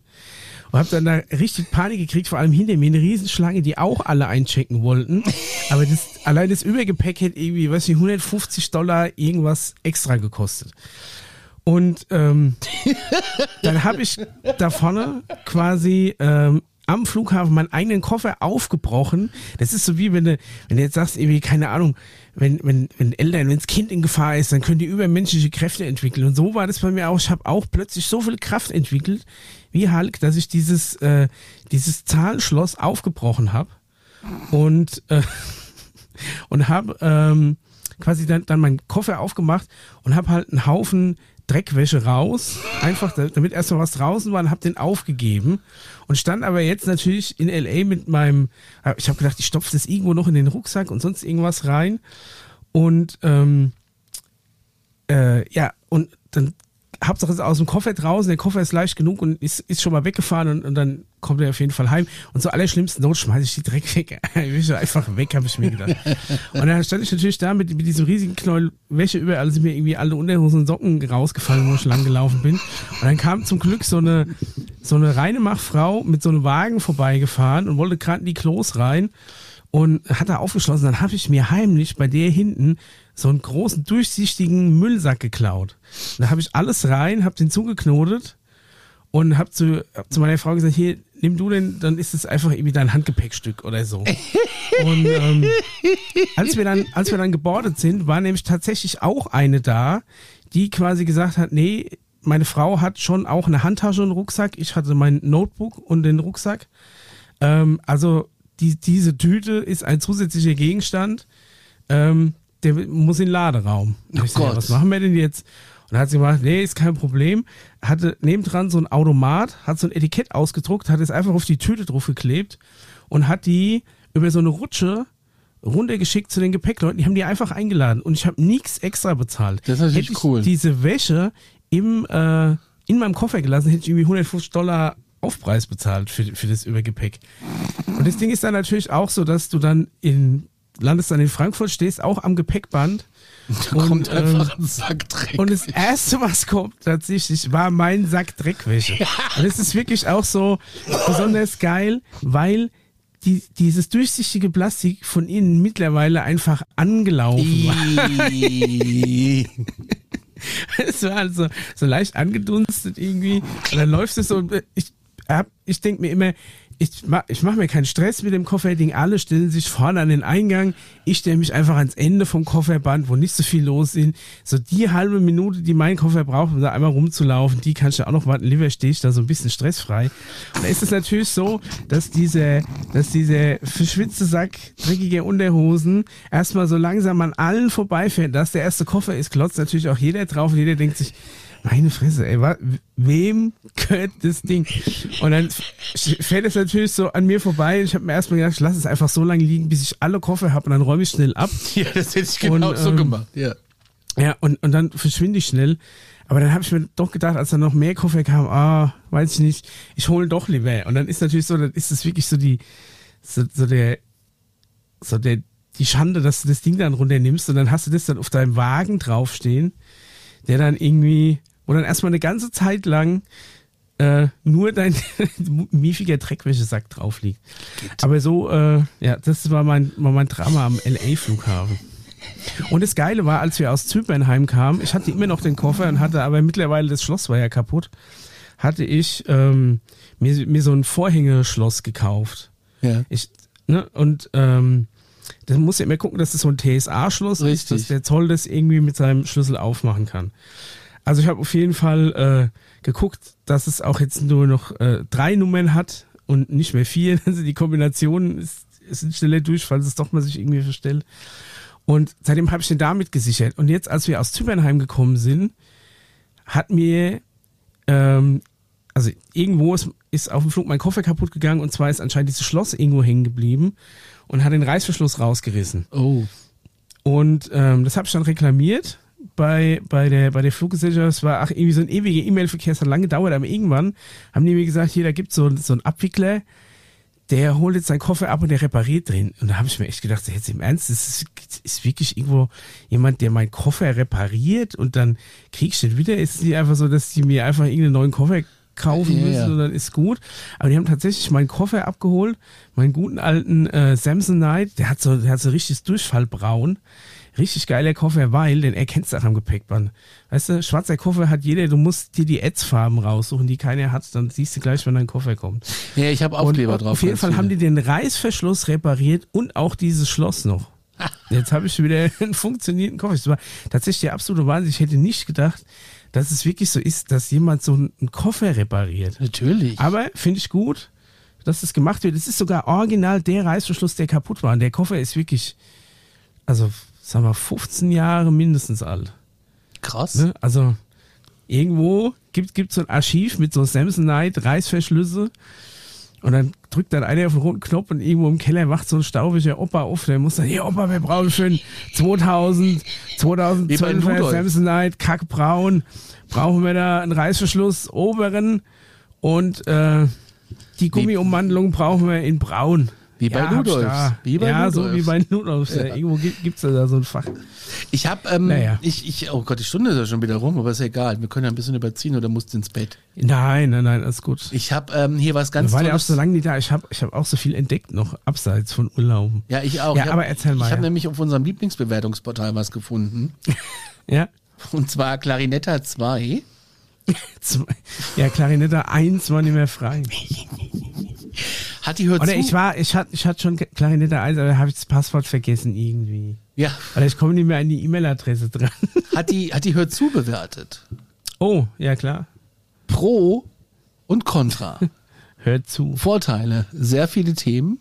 Und habe dann da richtig Panik gekriegt, vor allem hinter mir eine Riesenschlange, die auch alle einchecken wollten. Aber das, allein das Übergepäck hätte irgendwie, weiß ich, 150 Dollar irgendwas extra gekostet. Und ähm, dann habe ich da vorne quasi ähm, am Flughafen meinen eigenen Koffer aufgebrochen. Das ist so wie wenn du, wenn du jetzt sagst, irgendwie, keine Ahnung, wenn, wenn, wenn Eltern, wenn das Kind in Gefahr ist, dann können die übermenschliche Kräfte entwickeln. Und so war das bei mir auch. Ich habe auch plötzlich so viel Kraft entwickelt, wie Hulk, dass ich dieses, äh, dieses Zahlenschloss aufgebrochen habe. Und, äh, und habe ähm, quasi dann, dann meinen Koffer aufgemacht und habe halt einen Haufen Dreckwäsche raus, einfach da- damit erstmal was draußen war. Und habe den aufgegeben. Und stand aber jetzt natürlich in LA mit meinem, äh, ich habe gedacht, ich stopfe das irgendwo noch in den Rucksack und sonst irgendwas rein. Und ähm, äh, ja und dann Hauptsache ist aus dem Koffer draußen, der Koffer ist leicht genug und ist, ist schon mal weggefahren und, und dann kommt er auf jeden Fall heim. Und zur allerschlimmsten Not schmeiße ich die Dreck weg. Ich wische einfach weg, habe ich mir gedacht. Und dann stand ich natürlich da mit, mit diesem riesigen Knäuel Wäsche überall, sind mir irgendwie alle Unterhosen und Socken rausgefallen, wo ich lang gelaufen bin. Und dann kam zum Glück so eine, so eine Reinemachfrau mit so einem Wagen vorbeigefahren und wollte gerade in die Klos rein und hat da aufgeschlossen. Dann habe ich mir heimlich bei der hinten so einen großen durchsichtigen Müllsack geklaut. Da habe ich alles rein, habe den zugeknotet und habe zu, hab zu meiner Frau gesagt, hier, nimm du den, dann ist es einfach irgendwie dein Handgepäckstück oder so. und ähm, als wir dann, als wir dann gebordet sind, war nämlich tatsächlich auch eine da, die quasi gesagt hat, nee, meine Frau hat schon auch eine Handtasche und einen Rucksack. Ich hatte mein Notebook und den Rucksack. Ähm, also die, diese Tüte ist ein zusätzlicher Gegenstand. Ähm, der muss in den Laderaum. Oh ich so, Gott. was machen wir denn jetzt? Und hat sie gesagt, nee, ist kein Problem. Hatte nebendran so ein Automat, hat so ein Etikett ausgedruckt, hat es einfach auf die Tüte drauf geklebt und hat die über so eine Rutsche runtergeschickt zu den Gepäckleuten. Die haben die einfach eingeladen und ich habe nichts extra bezahlt. Das ist natürlich hätte ich cool. diese Wäsche im, äh, in meinem Koffer gelassen, hätte ich irgendwie 150 Dollar Aufpreis bezahlt für, für das Übergepäck. Und das Ding ist dann natürlich auch so, dass du dann in, landest dann in Frankfurt, stehst auch am Gepäckband. Da kommt ähm, einfach ein Sack Dreck. Und das erste, was kommt tatsächlich, war mein Sack Dreckwäsche. Und es ist wirklich auch so besonders geil, weil die, dieses durchsichtige Plastik von innen mittlerweile einfach angelaufen war. Es war also so leicht angedunstet irgendwie. Und dann läuft es so. und Ich, hab, ich denke mir immer, ich, ma, ich mache mir keinen Stress mit dem Kofferding. Alle stellen sich vorne an den Eingang. Ich stelle mich einfach ans Ende vom Kofferband, wo nicht so viel los ist. So die halbe Minute, die mein Koffer braucht, um da einmal rumzulaufen, die kannst du auch noch warten. Lieber stehe ich da so ein bisschen stressfrei. Und da ist es natürlich so, dass dieser, dass dieser verschwitzte Sack dreckiger Unterhosen erstmal so langsam an allen vorbeifährt. Dass der erste Koffer ist, klotzt natürlich auch jeder drauf und jeder denkt sich, meine Fresse, ey, wa, wem gehört das Ding? Und dann f- fährt es natürlich so an mir vorbei. Ich habe mir erstmal gedacht, ich lasse es einfach so lange liegen, bis ich alle Koffer habe und dann räume ich schnell ab. Ja, das hätte ich genau Und, so ähm, gemacht. Ja. Ja, und, und dann verschwinde ich schnell. Aber dann habe ich mir doch gedacht, als dann noch mehr Koffer kam, ah, weiß ich nicht, ich hole doch lieber. Und dann ist natürlich so, dann ist es wirklich so die, so, so der, so der, die Schande, dass du das Ding dann runternimmst und dann hast du das dann auf deinem Wagen draufstehen, der dann irgendwie, wo dann erstmal eine ganze Zeit lang äh, nur dein miefiger Dreckwäschesack drauf liegt. Aber so, äh, ja, das war mein, war mein Drama am LA-Flughafen. Und das Geile war, als wir aus Zypern heimkamen, ich hatte immer noch den Koffer und hatte aber mittlerweile das Schloss war ja kaputt, hatte ich ähm, mir, mir so ein Vorhängeschloss gekauft. Ja. Ich, ne, und ähm, das muss ja immer gucken, dass das so ein TSA-Schloss ist, dass der Zoll das irgendwie mit seinem Schlüssel aufmachen kann. Also ich habe auf jeden Fall äh, geguckt, dass es auch jetzt nur noch äh, drei Nummern hat und nicht mehr vier. Also die Kombination ist, ist schneller Durchfall, dass es doch mal sich irgendwie verstellt. Und seitdem habe ich den damit gesichert. Und jetzt, als wir aus Zypernheim gekommen sind, hat mir ähm, also irgendwo ist, ist auf dem Flug mein Koffer kaputt gegangen und zwar ist anscheinend dieses Schloss irgendwo hängen geblieben und hat den Reißverschluss rausgerissen. Oh. Und ähm, das habe ich dann reklamiert bei, bei, der, bei der Fluggesellschaft. Es war ach, irgendwie so ein ewiger E-Mail-Verkehr, es hat lange gedauert, aber irgendwann haben die mir gesagt, hier, da gibt so, so einen Abwickler, der holt jetzt seinen Koffer ab und der repariert drin. Und da habe ich mir echt gedacht, jetzt im Ernst, das ist, ist wirklich irgendwo jemand, der meinen Koffer repariert und dann kriegst du den wieder. Ist es nicht einfach so, dass die mir einfach irgendeinen neuen Koffer kaufen Ja, müssen und dann ist gut. Aber die haben tatsächlich meinen Koffer abgeholt, meinen guten alten äh, Samsonite, der hat so, der hat so richtiges Durchfallbraun. Richtig geiler Koffer, weil, den erkennst du auch am Gepäckband. Weißt du, schwarzer Koffer hat jeder, du musst dir die Ads-Farben raussuchen, die keiner hat, dann siehst du gleich, wenn dein Koffer kommt. Ja, ich habe Aufkleber Und drauf. Auf jeden Fall haben viele. die den Reißverschluss repariert und auch dieses Schloss noch. Jetzt habe ich wieder einen funktionierenden Koffer. Das war tatsächlich der absolute Wahnsinn. Ich hätte nicht gedacht, dass es wirklich so ist, dass jemand so einen Koffer repariert. Natürlich. Aber finde ich gut, dass das gemacht wird. Es ist sogar original der Reißverschluss, der kaputt war. Und der Koffer ist wirklich, also sagen wir 15 Jahre mindestens alt. Krass. Ne? Also irgendwo gibt es so ein Archiv mit so Samsonite, Reißverschlüsse und dann drückt dann einer auf den roten Knopf und irgendwo im Keller wacht so ein staubiger Opa auf, der muss dann, hier Opa, wir brauchen für ein 2000, Wie bei 2012er Ludolf. Samsonite, kackbraun, brauchen wir da einen Reißverschluss oberen und äh, die Gummiummantelung brauchen wir in braun. Wie bei ich Ludolfs. da. Wie bei ja, so Ludolfs. wie bei Ludolfs. Ja. Ja. Irgendwo gibt es da so ein Fach. Ich habe, ähm, Naja. ich, ich, oh Gott, die Stunde ist ja schon wieder rum, aber ist ja egal. Wir können ja ein bisschen überziehen oder musst ins Bett. Nein, nein, nein, alles gut. Ich habe ähm, hier was ganz waren ja auch so lange nicht da. Ich habe ich hab auch so viel entdeckt noch, abseits von Urlauben. ja, ich auch. Ja, ich hab, aber erzähl mal, Ich habe ja. nämlich auf unserem Lieblingsbewertungsportal was gefunden. Ja, Und zwar Clarinetta 2. Zwei- ja Klarinette 1 war nicht mehr frei. Hat die hört Oder zu. ich war, ich hatte ich hatte schon Klarinette 1, aber da habe ich das Passwort vergessen irgendwie. ja, Oder ich komme nicht mehr an die E-Mail-Adresse dran. hat die, hat die hört zu bewertet. Oh, ja klar. Pro und Contra. Hört zu. Vorteile, sehr viele Themen,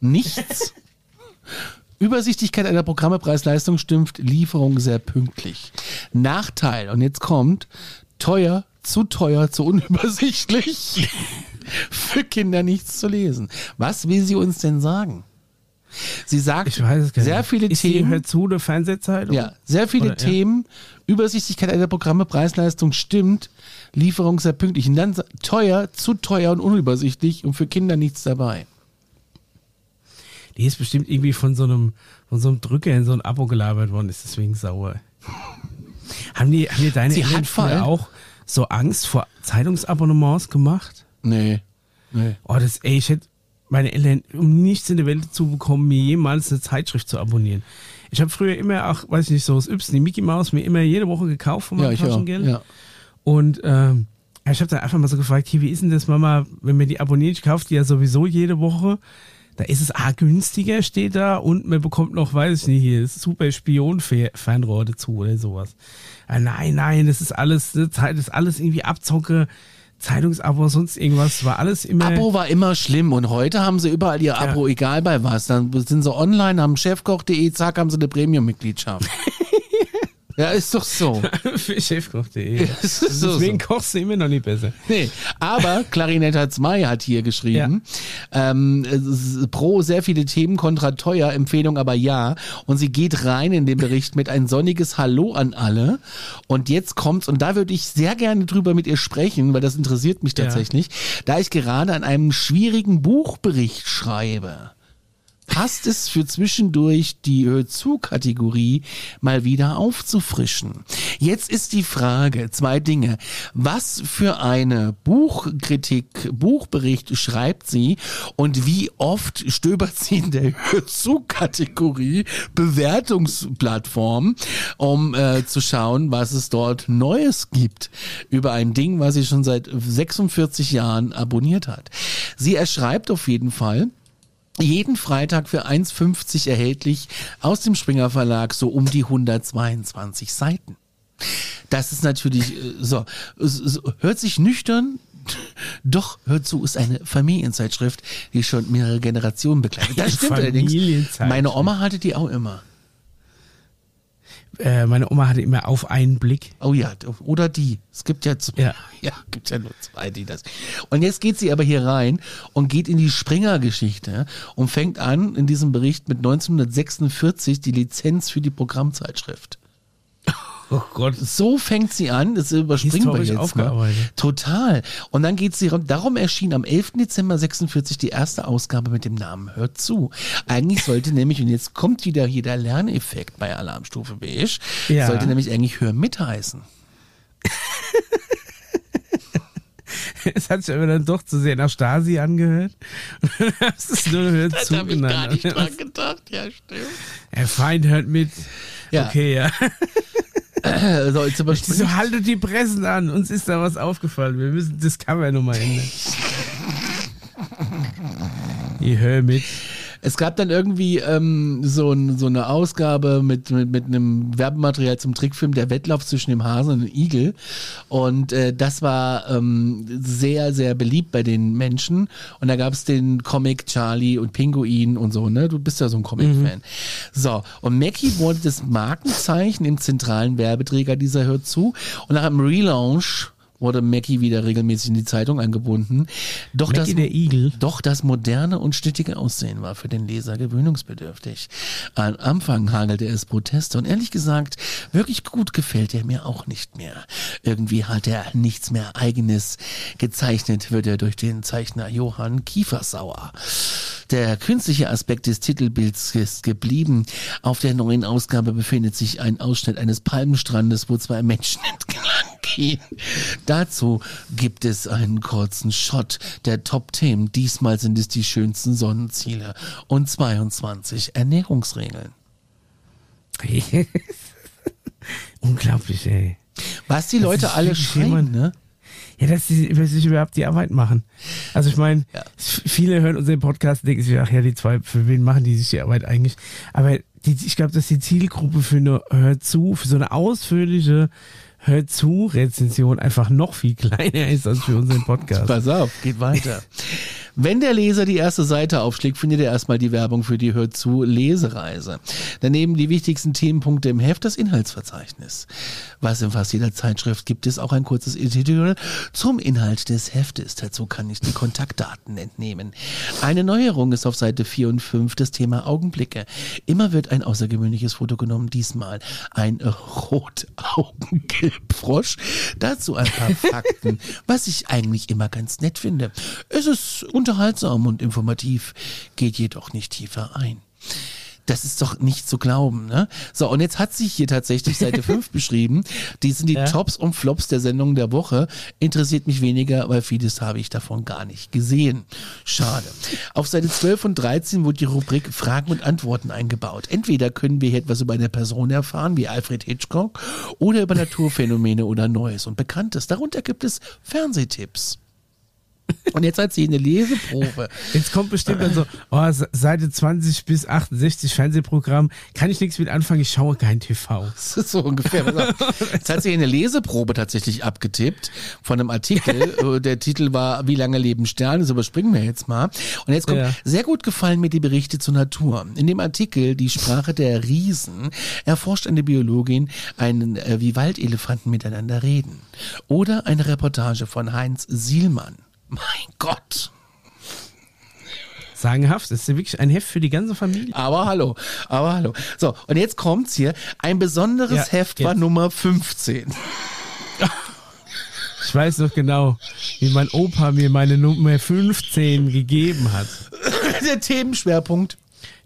nichts. Übersichtlichkeit einer Programme, Preis-Leistung stimmt, Lieferung sehr pünktlich. Nachteil, und jetzt kommt, teuer, zu teuer, zu unübersichtlich. Für Kinder nichts zu lesen. Was will sie uns denn sagen? Sie sagt, sehr viele Ist Themen. Hört zu, eine Fernsehzeitung? Ja, sehr viele Oder, ja. Themen, Übersichtlichkeit einer Programme, Preis-Leistung stimmt, Lieferung sehr pünktlich. Und dann teuer, zu teuer und unübersichtlich und für Kinder nichts dabei. Die ist bestimmt irgendwie von so einem, von so einem Drücker in so ein Abo gelabert worden, ist deswegen sauer. haben die, haben die deine Sie Eltern hat vor auch so Angst vor Zeitungsabonnements gemacht? Nee. Nee. Oh, das, ey, ich hätte meine Eltern um nichts in der Welt dazu bekommen, mir jemals eine Zeitschrift zu abonnieren. Ich habe früher immer, auch, weiß ich nicht, so das Ypsen, die Mickey Mouse, mir immer jede Woche gekauft von Ja, meinem ich auch. Taschengeld. Ja. Und ähm, ich habe dann einfach mal so gefragt, hier, wie ist denn das, Mama, wenn wir die abonnieren, ich kaufe die ja sowieso jede Woche. Da ist es A, günstiger, steht da, und man bekommt noch, weiß ich nicht, hier, super Spion-Fernrohr dazu oder sowas. Ah, nein, nein, das ist alles, Zeit, das ist alles irgendwie Abzocke, Zeitungsabo, sonst irgendwas, war alles immer. Abo war immer schlimm und heute haben sie überall ihr Abo, egal bei was. Dann sind sie online, haben chefkoch.de, zack, haben sie eine Premium-Mitgliedschaft. ja, ist doch so. für chefkoch.de. Ist so, Deswegen so. kochst du immer noch nicht besser. Nee, aber Clarinetta 2 hat hier geschrieben, ähm, es ist pro sehr viele Themen, kontra teuer, Empfehlung aber ja. Und sie geht rein in den Bericht mit ein sonniges Hallo an alle. Und jetzt kommt's, und da würde ich sehr gerne drüber mit ihr sprechen, weil das interessiert mich Ja. tatsächlich, da ich gerade an einem schwierigen Buchbericht schreibe. Passt es für zwischendurch die Hör-zu-Kategorie mal wieder aufzufrischen. Jetzt ist die Frage, zwei Dinge. Was für eine Buchkritik, Buchbericht schreibt sie und wie oft stöbert sie in der Hör-zu-Kategorie Bewertungsplattform, um äh, zu schauen, was es dort Neues gibt über ein Ding, was sie schon seit 46 Jahren abonniert hat. Sie erschreibt auf jeden Fall, jeden Freitag für 1,50 erhältlich aus dem Springer Verlag so um die 122 Seiten. Das ist natürlich äh, so, so hört sich nüchtern doch, hört zu, ist eine Familienzeitschrift, die schon mehrere Generationen begleitet. Das stimmt allerdings. Meine Oma hatte die auch immer. Äh, meine Oma hatte immer auf einen Blick. Oh ja, oder die. Es gibt ja, zwei, ja. ja, gibt ja nur zwei, die das. Und jetzt geht sie aber hier rein und geht in die Springer-Geschichte und fängt an in diesem Bericht mit 1946 die Lizenz für die Programmzeitschrift. Oh Gott. So fängt sie an, das überspringen wir jetzt. Ne? Total. Und dann geht sie, darum erschien am 11. Dezember 46 die erste Ausgabe mit dem Namen Hört zu. Eigentlich sollte nämlich, und jetzt kommt wieder hier der Lerneffekt bei Alarmstufe Beige, ja. sollte nämlich eigentlich Hör mit heißen. es hat sich aber dann doch zu sehr nach Stasi angehört. das ist nur Hört zu genannt. Ich gar nicht dran gedacht, ja, stimmt. Der Feind hört mit. Ja. Okay, ja. so, jetzt so, haltet die Pressen an, uns ist da was aufgefallen. Wir müssen das Cover nochmal ändern. Ich höre mit. Es gab dann irgendwie ähm, so, ein, so eine Ausgabe mit, mit, mit einem Werbematerial zum Trickfilm Der Wettlauf zwischen dem Hasen und dem Igel. Und äh, das war ähm, sehr, sehr beliebt bei den Menschen. Und da gab es den Comic Charlie und Pinguin und so, ne? Du bist ja so ein Comic-Fan. Mhm. So, und Mackie wurde das Markenzeichen im zentralen Werbeträger dieser Hört zu. Und nach einem Relaunch wurde Mackie wieder regelmäßig in die Zeitung eingebunden. Doch Mackie das, der Igel. Doch das moderne und schnittige Aussehen war für den Leser gewöhnungsbedürftig. Am Anfang hagelte es Proteste und ehrlich gesagt, wirklich gut gefällt er mir auch nicht mehr. Irgendwie hat er nichts mehr eigenes. Gezeichnet wird er durch den Zeichner Johann Kiefersauer. Der künstliche Aspekt des Titelbilds ist geblieben. Auf der neuen Ausgabe befindet sich ein Ausschnitt eines Palmenstrandes, wo zwei Menschen entlang gehen. Dazu gibt es einen kurzen Shot der Top-Themen. Diesmal sind es die schönsten Sonnenziele und 22 Ernährungsregeln. Unglaublich, ey. Was die Leute alle schreiben, ne? Ja, dass sie sich überhaupt die Arbeit machen. Also ich meine, ja. viele hören unseren Podcast und denken sich, ach ja, die zwei, für wen machen die sich die Arbeit eigentlich? Aber die, ich glaube, dass die Zielgruppe für eine Hört zu, für so eine ausführliche Hört zu Rezension einfach noch viel kleiner ist als für unseren Podcast. Pass auf, geht weiter. Wenn der Leser die erste Seite aufschlägt, findet er erstmal die Werbung für die Hört zu Lesereise. Daneben die wichtigsten Themenpunkte im Heft, das Inhaltsverzeichnis. Was in fast jeder Zeitschrift gibt es auch ein kurzes Editorial zum Inhalt des Heftes. Dazu kann ich die Kontaktdaten entnehmen. Eine Neuerung ist auf Seite 4 und 5 das Thema Augenblicke. Immer wird ein außergewöhnliches Foto genommen, diesmal ein Rotaugengelbfrosch. Dazu ein paar Fakten, was ich eigentlich immer ganz nett finde. Es ist unterhaltsam und informativ, geht jedoch nicht tiefer ein. Das ist doch nicht zu glauben, ne? So, und jetzt hat sich hier tatsächlich Seite 5 beschrieben. Die sind die ja. Tops und Flops der Sendung der Woche. Interessiert mich weniger, weil vieles habe ich davon gar nicht gesehen. Schade. Auf Seite 12 und 13 wurde die Rubrik Fragen und Antworten eingebaut. Entweder können wir hier etwas über eine Person erfahren, wie Alfred Hitchcock, oder über Naturphänomene oder Neues und Bekanntes. Darunter gibt es Fernsehtipps. Und jetzt hat sie eine Leseprobe. Jetzt kommt bestimmt dann so, oh, Seite 20 bis 68 Fernsehprogramm, kann ich nichts mit anfangen, ich schaue kein TV. Das ist so ungefähr. Jetzt hat sie eine Leseprobe tatsächlich abgetippt von einem Artikel. Äh, der Titel war Wie lange leben Sterne? Das überspringen wir jetzt mal. Und jetzt kommt, ja. sehr gut gefallen mir die Berichte zur Natur. In dem Artikel Die Sprache der Riesen erforscht eine Biologin einen, äh, wie Waldelefanten miteinander reden. Oder eine Reportage von Heinz Sielmann. Mein Gott. Sagenhaft, das ist wirklich ein Heft für die ganze Familie. Aber hallo, aber hallo. So, und jetzt kommt's hier. Ein besonderes ja, Heft jetzt. war Nummer 15. Ich weiß noch genau, wie mein Opa mir meine Nummer 15 gegeben hat. Der Themenschwerpunkt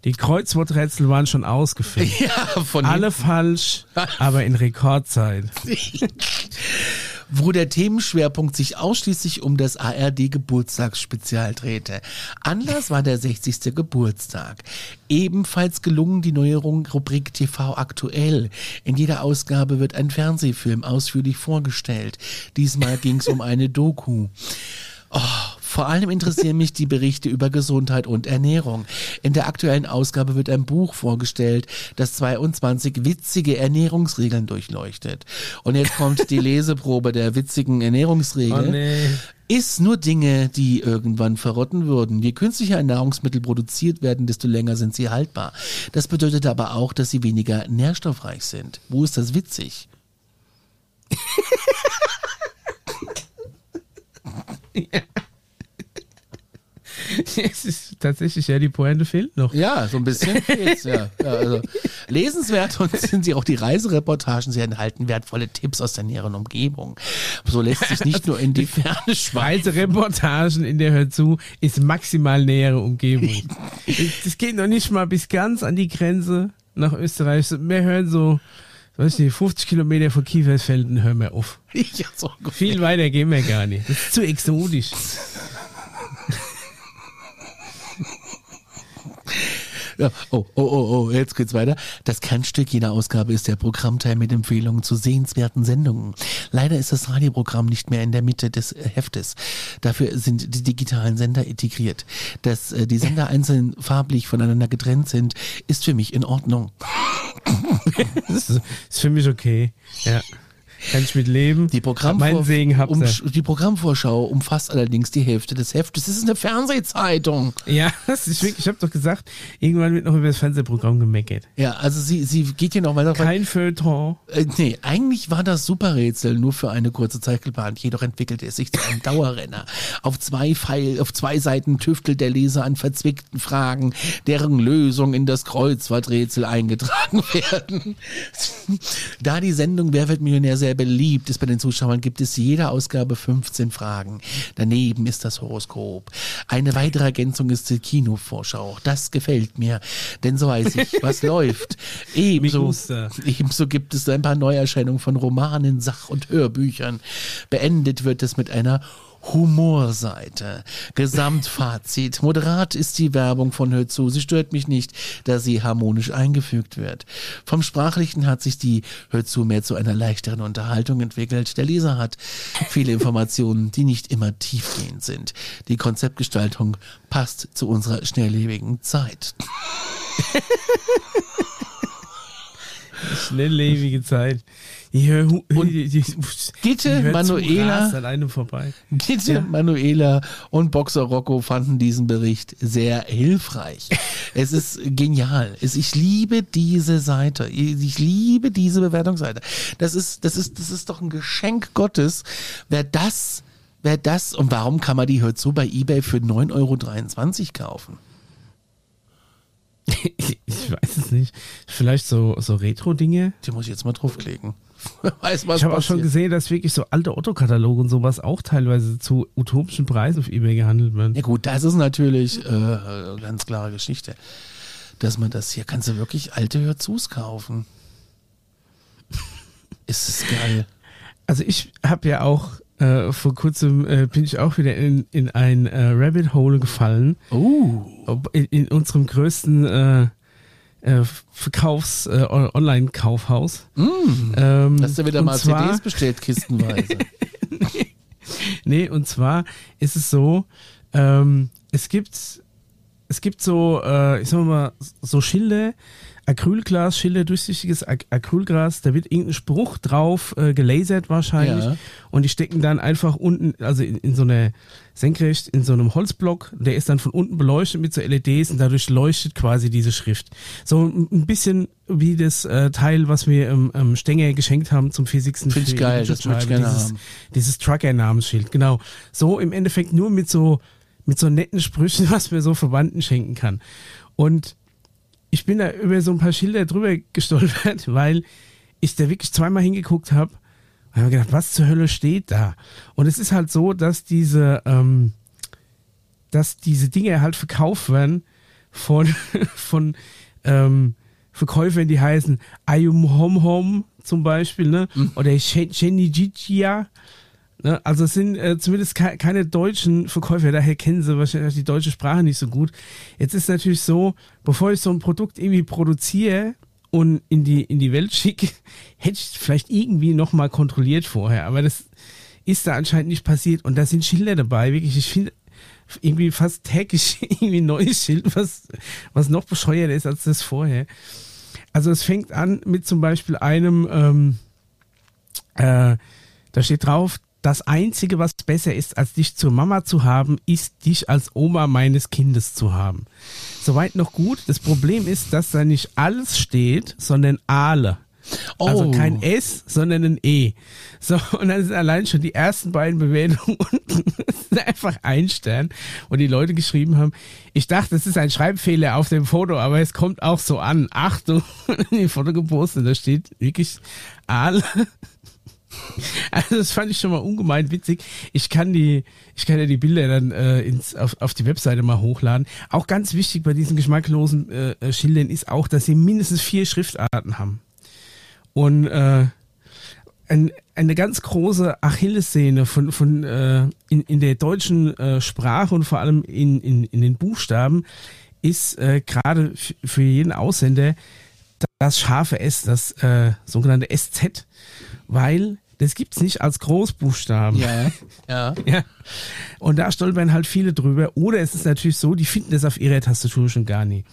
Die Kreuzworträtsel waren schon ausgefüllt. Ja, von Alle falsch, aber in Rekordzeit. wo der Themenschwerpunkt sich ausschließlich um das ARD Geburtstagsspezial drehte. Anlass war der 60. Geburtstag. Ebenfalls gelungen die Neuerung Rubrik TV aktuell. In jeder Ausgabe wird ein Fernsehfilm ausführlich vorgestellt. Diesmal ging es um eine Doku. Oh, vor allem interessieren mich die Berichte über Gesundheit und Ernährung. In der aktuellen Ausgabe wird ein Buch vorgestellt, das 22 witzige Ernährungsregeln durchleuchtet. Und jetzt kommt die Leseprobe der witzigen Ernährungsregeln. Oh nee. Iss nur Dinge, die irgendwann verrotten würden. Je künstlicher Nahrungsmittel produziert werden, desto länger sind sie haltbar. Das bedeutet aber auch, dass sie weniger nährstoffreich sind. Wo ist das witzig? Es ist tatsächlich, ja, die Pointe fehlt noch. Ja, so ein bisschen geht's, ja. ja also, lesenswert und sind sie auch die Reisereportagen. Sie enthalten wertvolle Tipps aus der näheren Umgebung. So lässt sich nicht nur in die Ferne schweifen. Reisereportagen in der Hör zu ist maximal nähere Umgebung. Das geht noch nicht mal bis ganz an die Grenze nach Österreich. Wir hören so, weiß ich nicht, 50 Kilometer von Kiefersfelden, hören wir auf. Ja, so. Viel weiter gehen wir gar nicht. Das ist zu exotisch. Ja. Oh, oh, oh, oh, jetzt geht's weiter. Das Kernstück jener Ausgabe ist der Programmteil mit Empfehlungen zu sehenswerten Sendungen. Leider ist das Radioprogramm nicht mehr in der Mitte des Heftes. Dafür sind die digitalen Sender integriert. Dass äh, die Sender einzeln farblich voneinander getrennt sind, ist für mich in Ordnung. Ist für mich okay. Ja. Kann ich mit leben. Die, Programmvor um, die Programmvorschau umfasst allerdings die Hälfte des Heftes. Das ist eine Fernsehzeitung. Ja, das ist wirklich, ich habe doch gesagt, irgendwann wird noch über das Fernsehprogramm gemeckert. Ja, also sie, sie geht hier noch weiter. Kein Feuilleton. Äh, nee, eigentlich war das Superrätsel nur für eine kurze Zeit geplant, jedoch entwickelte es sich zu einem Dauerrenner. Auf zwei Pfeil, auf zwei Seiten tüftelt der Leser an verzwickten Fragen, deren Lösung in das Kreuzworträtsel eingetragen werden. da die Sendung Wer wird Millionär sehr beliebt ist bei den Zuschauern, gibt es jede Ausgabe 15 Fragen. Daneben ist das Horoskop. Eine weitere Ergänzung ist die Kinovorschau. Das gefällt mir, denn so weiß ich, was läuft. Ebenso, ebenso gibt es ein paar Neuerscheinungen von Romanen, Sach- und Hörbüchern. Beendet wird es mit einer Humorseite. Gesamtfazit. Moderat ist die Werbung von Hör zu. Sie stört mich nicht, da sie harmonisch eingefügt wird. Vom Sprachlichen hat sich die Hör zu mehr zu einer leichteren Unterhaltung entwickelt. Der Leser hat viele Informationen, die nicht immer tiefgehend sind. Die Konzeptgestaltung passt zu unserer schnelllebigen Zeit. Schnelllebige Zeit. Ich höre hu- Und Gitte, zum Manuela- einem vorbei. Gitte, Ja. Manuela und Boxer Rocco fanden diesen Bericht sehr hilfreich. es ist genial. Es, ich liebe diese Seite. Ich liebe diese Bewertungsseite. Das ist, das ist, das ist doch ein Geschenk Gottes. Wer das, wer das, und warum kann man die hört so bei eBay für 9,23 Euro kaufen? Ich, weiß es nicht. Vielleicht so, so Retro-Dinge. Die muss ich jetzt mal draufklicken. Weiß, Ich habe auch schon gesehen, dass wirklich so alte Otto-Kataloge und sowas auch teilweise zu utopischen Preisen auf Ebay gehandelt werden. Ja gut, das ist natürlich äh, ganz klare Geschichte. Dass man das hier, kannst du wirklich alte Hörzus kaufen. Ist es geil. Also ich habe ja auch äh, vor kurzem äh, bin ich auch wieder in, in ein äh, Rabbit Hole gefallen. Oh. In, in unserem größten äh, äh, Verkaufs äh, On- Online-Kaufhaus. Mm. Ähm, Hast du wieder mal zwar, CDs bestellt, kistenweise? Nee, und zwar ist es so, ähm, es gibt es gibt so, ich sag mal, so Schilder, Acrylglas, Schilder, durchsichtiges Ac Acrylglas, da wird irgendein Spruch drauf äh, gelasert wahrscheinlich Ja. und die stecken dann einfach unten, also in, in so einer senkrecht, in so einem Holzblock, der ist dann von unten beleuchtet mit so LEDs und dadurch leuchtet quasi diese Schrift. So ein bisschen wie das äh, Teil, was wir im, im Stenger geschenkt haben zum 40. Find ich geil, das möchte ich gerne dieses, haben. dieses Trucker-Namensschild, genau. So im Endeffekt nur mit so, mit so netten Sprüchen, was man so Verwandten schenken kann. Und ich bin da über so ein paar Schilder drüber gestolpert, weil ich da wirklich zweimal hingeguckt habe und habe gedacht, was zur Hölle steht da? Und es ist halt so, dass diese, ähm, dass diese Dinge halt verkauft werden von, von ähm, Verkäufern, die heißen Ayum Hom Hom zum Beispiel, ne? Mhm. Oder Shenijijia. Ne? Also es sind äh, zumindest ke keine deutschen Verkäufer, daher kennen sie wahrscheinlich die deutsche Sprache nicht so gut. Jetzt ist natürlich so, bevor ich so ein Produkt irgendwie produziere und in die, in die Welt schicke, hätte ich vielleicht irgendwie nochmal kontrolliert vorher. Aber das ist da anscheinend nicht passiert. Und da sind Schilder dabei, wirklich. Ich finde irgendwie fast täglich irgendwie ein neues Schild, was, was noch bescheuerter ist als das vorher. Also es fängt an mit zum Beispiel einem, ähm, äh, da steht drauf, das Einzige, was besser ist, als dich zur Mama zu haben, ist dich als Oma meines Kindes zu haben. Soweit noch gut. Das Problem ist, dass da nicht alles steht, sondern alle. Also oh. Also kein S, sondern ein E. So, und dann sind allein schon die ersten beiden Bewertungen unten. einfach ein Stern, wo die Leute geschrieben haben, ich dachte, es ist ein Schreibfehler auf dem Foto, aber es kommt auch so an. Achtung, die Foto gepostet, da steht wirklich Aal. Also das fand ich schon mal ungemein witzig. Ich kann die, ich kann ja die Bilder dann äh, ins, auf, auf die Webseite mal hochladen. Auch ganz wichtig bei diesen geschmacklosen äh, äh Schildern ist auch, dass sie mindestens vier Schriftarten haben. Und äh, ein, eine ganz große Achillessehne von, von äh, in, in der deutschen äh, Sprache und vor allem in, in, in den Buchstaben ist äh, gerade für jeden Ausländer das scharfe S, das äh, sogenannte SZ, weil das gibt's nicht als Großbuchstaben. Ja, ja. ja. Und da stolpern halt viele drüber. Oder es ist natürlich so, die finden das auf ihrer Tastatur schon gar nicht.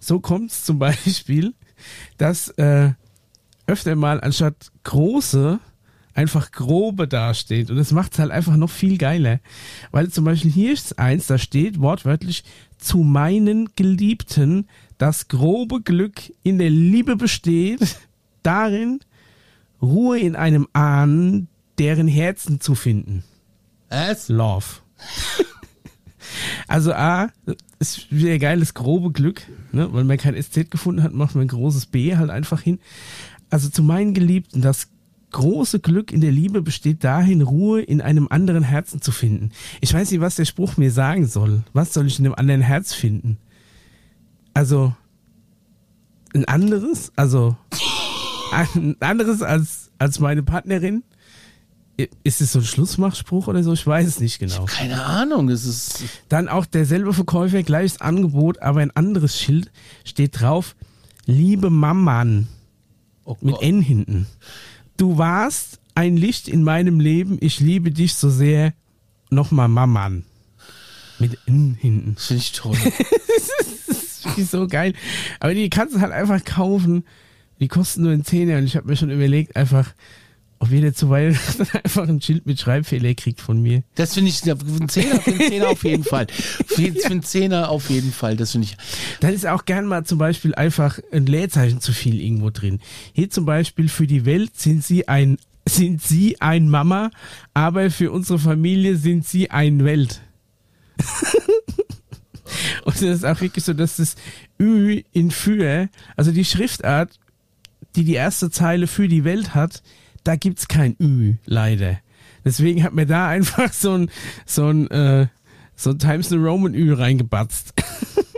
So kommt es zum Beispiel, dass äh, öfter mal anstatt große einfach grobe dasteht. Und das macht es halt einfach noch viel geiler. Weil zum Beispiel hier ist eins, da steht wortwörtlich zu meinen Geliebten, das grobe Glück in der Liebe besteht, darin Ruhe in einem Ahnen, deren Herzen zu finden. Was? Love. also A, ist wieder geiles grobe Glück, ne? weil man kein SZ gefunden hat, macht man ein großes B halt einfach hin. Also zu meinen Geliebten, das große Glück in der Liebe besteht dahin, Ruhe in einem anderen Herzen zu finden. Ich weiß nicht, was der Spruch mir sagen soll. Was soll ich in einem anderen Herz finden? Also, ein anderes? Also, anderes als, als meine Partnerin? Ist es so ein Schlussmachspruch oder so? Ich weiß es nicht genau. Keine Ahnung. Es ist Dann auch derselbe Verkäufer, gleiches Angebot, aber ein anderes Schild steht drauf. Liebe Mamman. Oh mit N hinten. Du warst ein Licht in meinem Leben. Ich liebe dich so sehr. Nochmal Mamman. Mit N hinten. Finde ich toll. das ist so geil. Aber die kannst du halt einfach kaufen. Die kosten nur einen Zehner und ich habe mir schon überlegt, einfach ob jeder zu Weihnachten einfach ein Schild mit Schreibfehler kriegt von mir. Das finde ich, für einen Zehner, für einen Zehner auf jeden Fall. Für, für einen Zehner auf jeden Fall, das finde ich. Dann ist auch gern mal zum Beispiel einfach ein Leerzeichen zu viel irgendwo drin. Hier zum Beispiel für die Welt sind sie ein, sind sie ein Mama, aber für unsere Familie sind sie ein Welt. Und das ist auch wirklich so, dass das Ü in für, also die Schriftart, die die erste Zeile für die Welt hat, da gibt's kein Ü, leider. Deswegen hat mir da einfach so ein, so ein, äh, so Times New Roman Ü reingebatzt.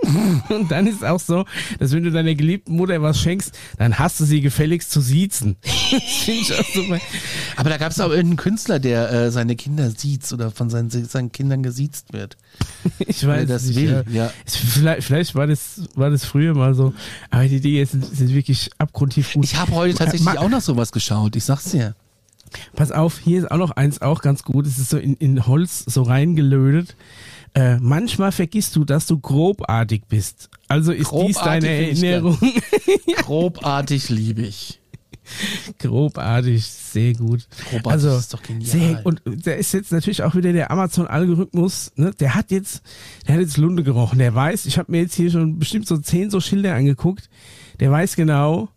und dann ist auch so, dass wenn du deiner geliebten Mutter was schenkst, dann hast du sie gefälligst zu siezen. Aber da gab es auch irgendeinen Künstler, der äh, seine Kinder sieht oder von seinen, seinen Kindern gesiezt wird. Ich weiß das nicht, will. Ja. Vielleicht, vielleicht war, das, war das früher mal so, aber die Dinge sind, sind wirklich abgrundtief gut. Ich habe heute tatsächlich Ma auch noch sowas geschaut, ich sag's dir. Pass auf, hier ist auch noch eins auch ganz gut. Es ist so in, in Holz so reingelötet. Äh, manchmal vergisst du, dass du grobartig bist. Also ist grobartig dies deine Erinnerung. grobartig liebe ich. Grobartig, sehr gut. Grobartig also, ist doch genial. Sehr, und der ist jetzt natürlich auch wieder der Amazon-Algorithmus, ne? Der hat jetzt, der hat jetzt Lunde gerochen. Der weiß, ich habe mir jetzt hier schon bestimmt so zehn so Schilder angeguckt. Der weiß genau,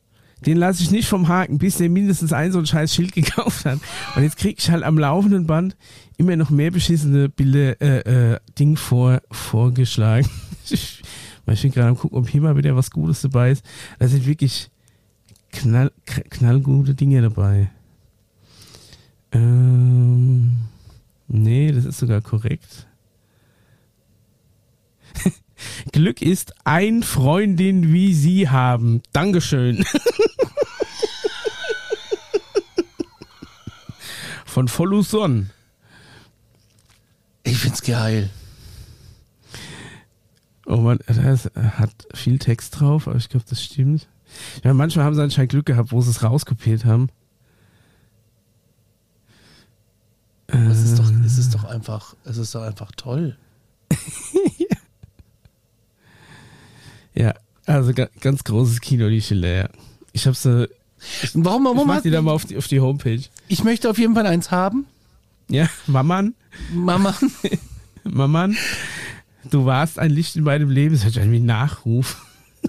den lasse ich nicht vom Haken, bis der mindestens ein so ein scheiß Schild gekauft hat. Und jetzt krieg ich halt am laufenden Band immer noch mehr beschissene Bilder, äh, äh, Ding vor, vorgeschlagen. ich, ich bin gerade am gucken, ob hier mal wieder was Gutes dabei ist. Da sind wirklich knall, knallgute Dinge dabei. Ähm, nee, das ist sogar korrekt. Glück ist ein Freundin wie Sie haben. Dankeschön. Von Folluson. Ich find's geil. Oh man, das hat viel Text drauf, aber ich glaube, das stimmt. Ja, manchmal haben sie anscheinend Glück gehabt, wo sie es rauskopiert haben. Es ist doch, es ist doch einfach, es ist doch einfach toll. Ja, also ga, ganz großes Kino, die Schiller, ja. Ich hab's, äh, Warum, ich warum mach hat, die da mal auf die, auf die Homepage. ich möchte auf jeden Fall eins haben. Ja, Maman, Mama. Maman, du warst ein Licht in meinem Leben. Das hört sich an wie Nachruf.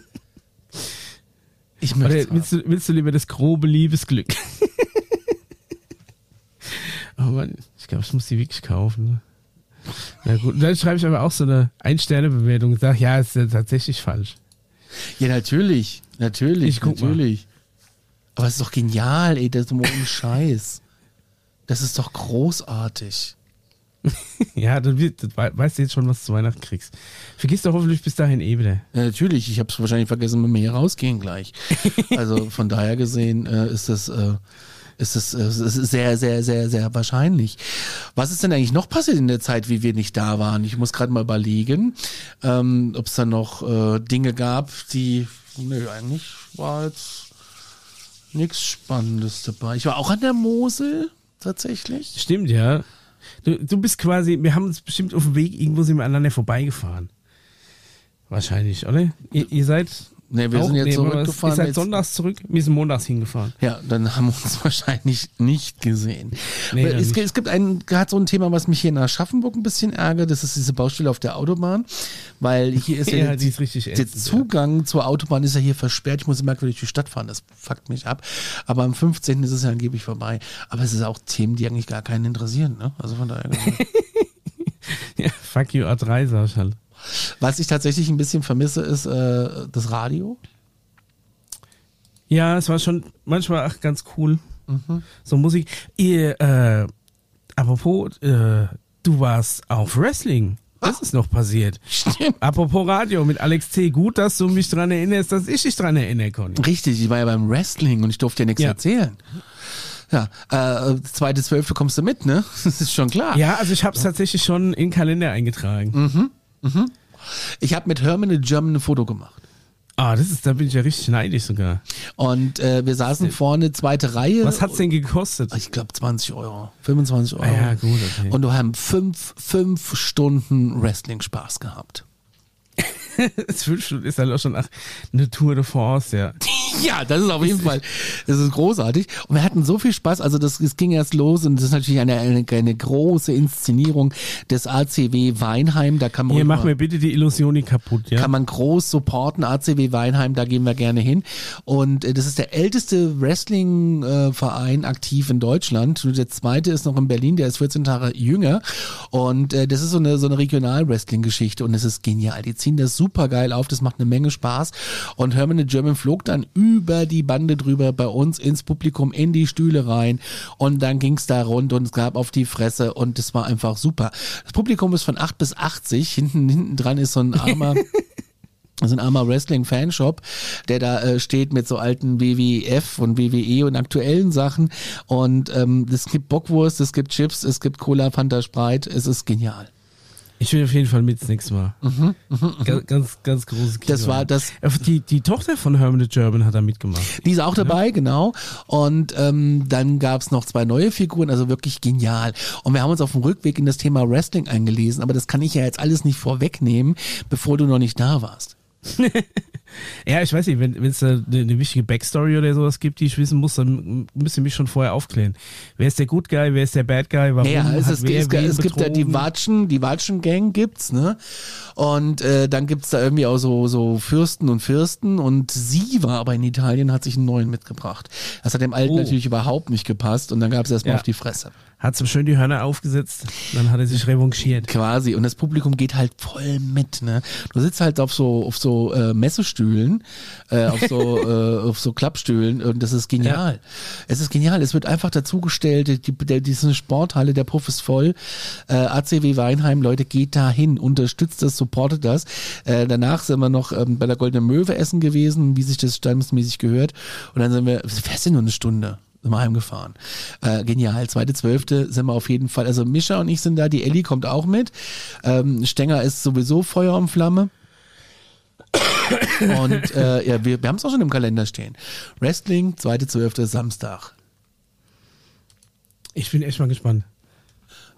Ich möchte willst du, willst du lieber das grobe Liebesglück? oh Mann, ich glaube, ich muss die wirklich kaufen. Na gut, und dann schreibe ich aber auch so eine Ein-Sterne-Bewertung und sage, ja, ist ja tatsächlich falsch. Ja, natürlich. Natürlich. Ich guck mal. natürlich. Aber es ist doch genial, ey, das ist ohne Scheiß. Das ist doch großartig. Ja, dann wird, weißt du jetzt schon, was du zu Weihnachten kriegst. Vergiss doch hoffentlich bis dahin eh wieder. Ja, natürlich. Ich habe es wahrscheinlich vergessen, wenn wir hier rausgehen gleich. Also von daher gesehen äh, ist das, äh, ist es ist sehr, sehr, sehr, sehr wahrscheinlich. Was ist denn eigentlich noch passiert in der Zeit, wie wir nicht da waren? Ich muss gerade mal überlegen, ähm, ob es da noch äh, Dinge gab, die, nö, eigentlich war jetzt nichts Spannendes dabei. Ich war auch an der Mosel, tatsächlich. Stimmt, ja. Du, du bist quasi, wir haben uns bestimmt auf dem Weg, irgendwo sind wir aneinander vorbeigefahren. Wahrscheinlich, oder? Ihr, ihr seid. Ne, wir auch- sind jetzt nee, aber zurückgefahren. Seid jetzt- sonntags zurück, wir sind montags hingefahren. Ja, dann haben wir uns wahrscheinlich nicht gesehen. Nee, es, nicht. gibt- es gibt ein, gerade so ein Thema, was mich hier in Aschaffenburg ein bisschen ärgert. Das ist diese Baustelle auf der Autobahn, weil hier ist ja, Ja, der, die ist der ätzend, ja. Zugang zur Autobahn ist ja hier versperrt. Ich muss immer durch die Stadt fahren. Das fuckt mich ab. Aber am 15. ist es ja angeblich vorbei. Aber es ist auch Themen, die eigentlich gar keinen interessieren. Ne? Also von daher. Ja, fuck you, A3, sag ich halt. Was ich tatsächlich ein bisschen vermisse, ist äh, das Radio. Ja, es war schon manchmal ach, ganz cool. Mhm. So Musik. Ihr, äh, apropos, äh, du warst auf Wrestling. Das ist noch passiert. Stimmt. Apropos Radio mit Alex C. Gut, dass du mich dran erinnerst, dass ich dich dran erinnere, Conny. Richtig, ich war ja beim Wrestling und ich durfte ja nichts Ja. erzählen. Ja, äh, zweite Zwölfte kommst du mit, ne? Das ist schon klar. Ja, also ich habe es tatsächlich schon in den Kalender eingetragen. Ich habe mit Herman in German ein Foto gemacht. Ah, das ist, da bin ich ja richtig neidisch sogar. Und äh, wir saßen vorne, zweite Reihe. Was hat's denn gekostet? Ich glaube 20 Euro, 25 Euro. Ah ja, gut, okay. Und wir haben fünf, fünf Stunden Wrestling-Spaß gehabt. Das fünf Stunden ist halt auch schon eine Tour de France, ja. Ja, das ist auf jeden Fall, das ist großartig. Und wir hatten so viel Spaß, also das, es ging erst los und das ist natürlich eine, eine, eine große Inszenierung des ACW Weinheim. Da kann man Hier, mach mir bitte die Illusion nicht kaputt, ja. kann man groß supporten. ACW Weinheim, da gehen wir gerne hin. Und äh, das ist der älteste Wrestling-Verein aktiv in Deutschland. Nur der zweite ist noch in Berlin, der ist 14 Jahre jünger. Und äh, das ist so eine, so eine Regional-Wrestling-Geschichte und es ist genial. Die ziehen das super geil auf, das macht eine Menge Spaß. Und Herman the German flog dann über die Bande drüber bei uns ins Publikum, in die Stühle rein. Und dann ging's da rund und es gab auf die Fresse und das war einfach super. Das Publikum ist von 8 bis 80. Hinten, hinten dran ist so ein armer so ein armer Wrestling-Fanshop, der da äh, steht mit so alten WWF und WWE und aktuellen Sachen. Und ähm, es gibt Bockwurst, es gibt Chips, es gibt Cola, Fanta, Sprite. Es ist genial. Ich will auf jeden Fall mit das nächste Mal. Ganz, ganz, ganz großes Kino. Das war das- Äh, Die, die Tochter von Herman the German hat da mitgemacht. Die ist auch dabei, genau. Und ähm, dann gab's noch zwei neue Figuren, also wirklich genial. Und wir haben uns auf dem Rückweg in das Thema Wrestling eingelesen, aber das kann ich ja jetzt alles nicht vorwegnehmen, bevor du noch nicht da warst. Ja, ich weiß nicht, wenn es da eine, eine wichtige Backstory oder sowas gibt, die ich wissen muss, dann müsst ihr mich schon vorher aufklären. Wer ist der Good Guy, wer ist der Bad Guy, warum Ja, es, es, wer es, es gibt ja die? Watschen, die Watschen-Gang gibt's, ne? Und äh, dann gibt's da irgendwie auch so, so Fürsten und Fürsten und sie war aber in Italien, hat sich einen neuen mitgebracht. Das hat dem Alten Oh. natürlich überhaupt nicht gepasst und dann gab's erstmal Ja. auf die Fresse. Hat so schön die Hörner aufgesetzt, dann hat er sich revanchiert. Quasi. Und das Publikum geht halt voll mit, ne? Du sitzt halt auf so, auf so äh, Messestühlen, äh, auf so, äh, auf so Klappstühlen und das ist genial. Ja. Es ist genial. Es wird einfach dazugestellt, die, die, diese Sporthalle, der Puff ist voll. Äh, ACW Weinheim, Leute, geht da hin, unterstützt das, supportet das. Äh, danach sind wir noch ähm, bei der Goldenen Möwe essen gewesen, wie sich das standesmäßig gehört. Und dann sind wir, fährst du nur eine Stunde? Sind wir heimgefahren. Äh, genial. Zweite, zwölfte sind wir auf jeden Fall. Also Mischa und ich sind da, die Ellie kommt auch mit. Ähm, Stenger ist sowieso Feuer und Flamme. Und äh, ja, wir, wir haben es auch schon im Kalender stehen. Wrestling, zweite, zwölfte, Samstag. Ich bin echt mal gespannt.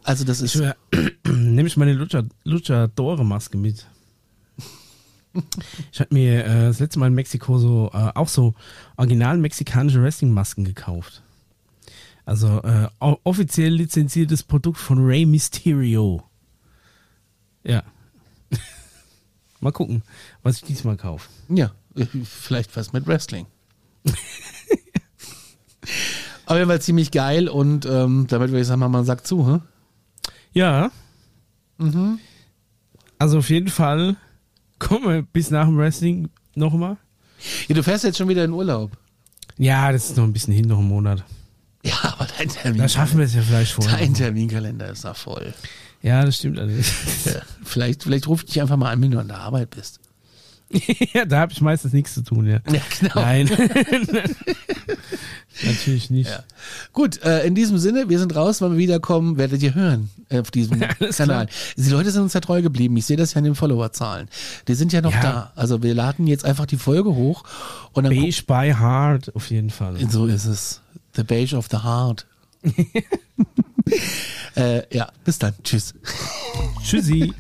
Also das ist. Nehme ich meine Lucha, Luchadore-Maske mit. Ich hatte mir äh, das letzte Mal in Mexiko so äh, auch so original mexikanische Wrestling-Masken gekauft. Also äh, offiziell lizenziertes Produkt von Rey Mysterio. Ja. mal gucken, was ich diesmal kaufe. Ja, vielleicht was mit Wrestling. Auf jeden Fall ziemlich geil und ähm, damit würde ich sagen, man sagt zu, hm? Ja. Mhm. Also auf jeden Fall kommen wir bis nach dem Wrestling nochmal. Ja, du fährst jetzt schon wieder in Urlaub. Ja, das ist noch ein bisschen hin, noch einen Monat. Ja, aber dein Termin. Da schaffen wir es ja vielleicht vorher. Dein Terminkalender ist da voll. Ja, das stimmt allerdings. Ja, vielleicht, vielleicht rufe ich dich einfach mal an, wenn du an der Arbeit bist. ja, da habe ich meistens nichts zu tun, ja. Ja, genau. Nein. Natürlich nicht. Ja. Gut, äh, in diesem Sinne, wir sind raus, wenn wir wiederkommen, werdet ihr hören äh, auf diesem Kanal. Klar. Die Leute sind uns ja treu geblieben. Ich sehe das ja in den Followerzahlen. Die sind ja noch ja. da. Also wir laden jetzt einfach die Folge hoch. Und dann Beige by Heart, auf jeden Fall. So ist es. The Beige of the Heart. äh, ja, bis dann. Tschüss. Tschüssi.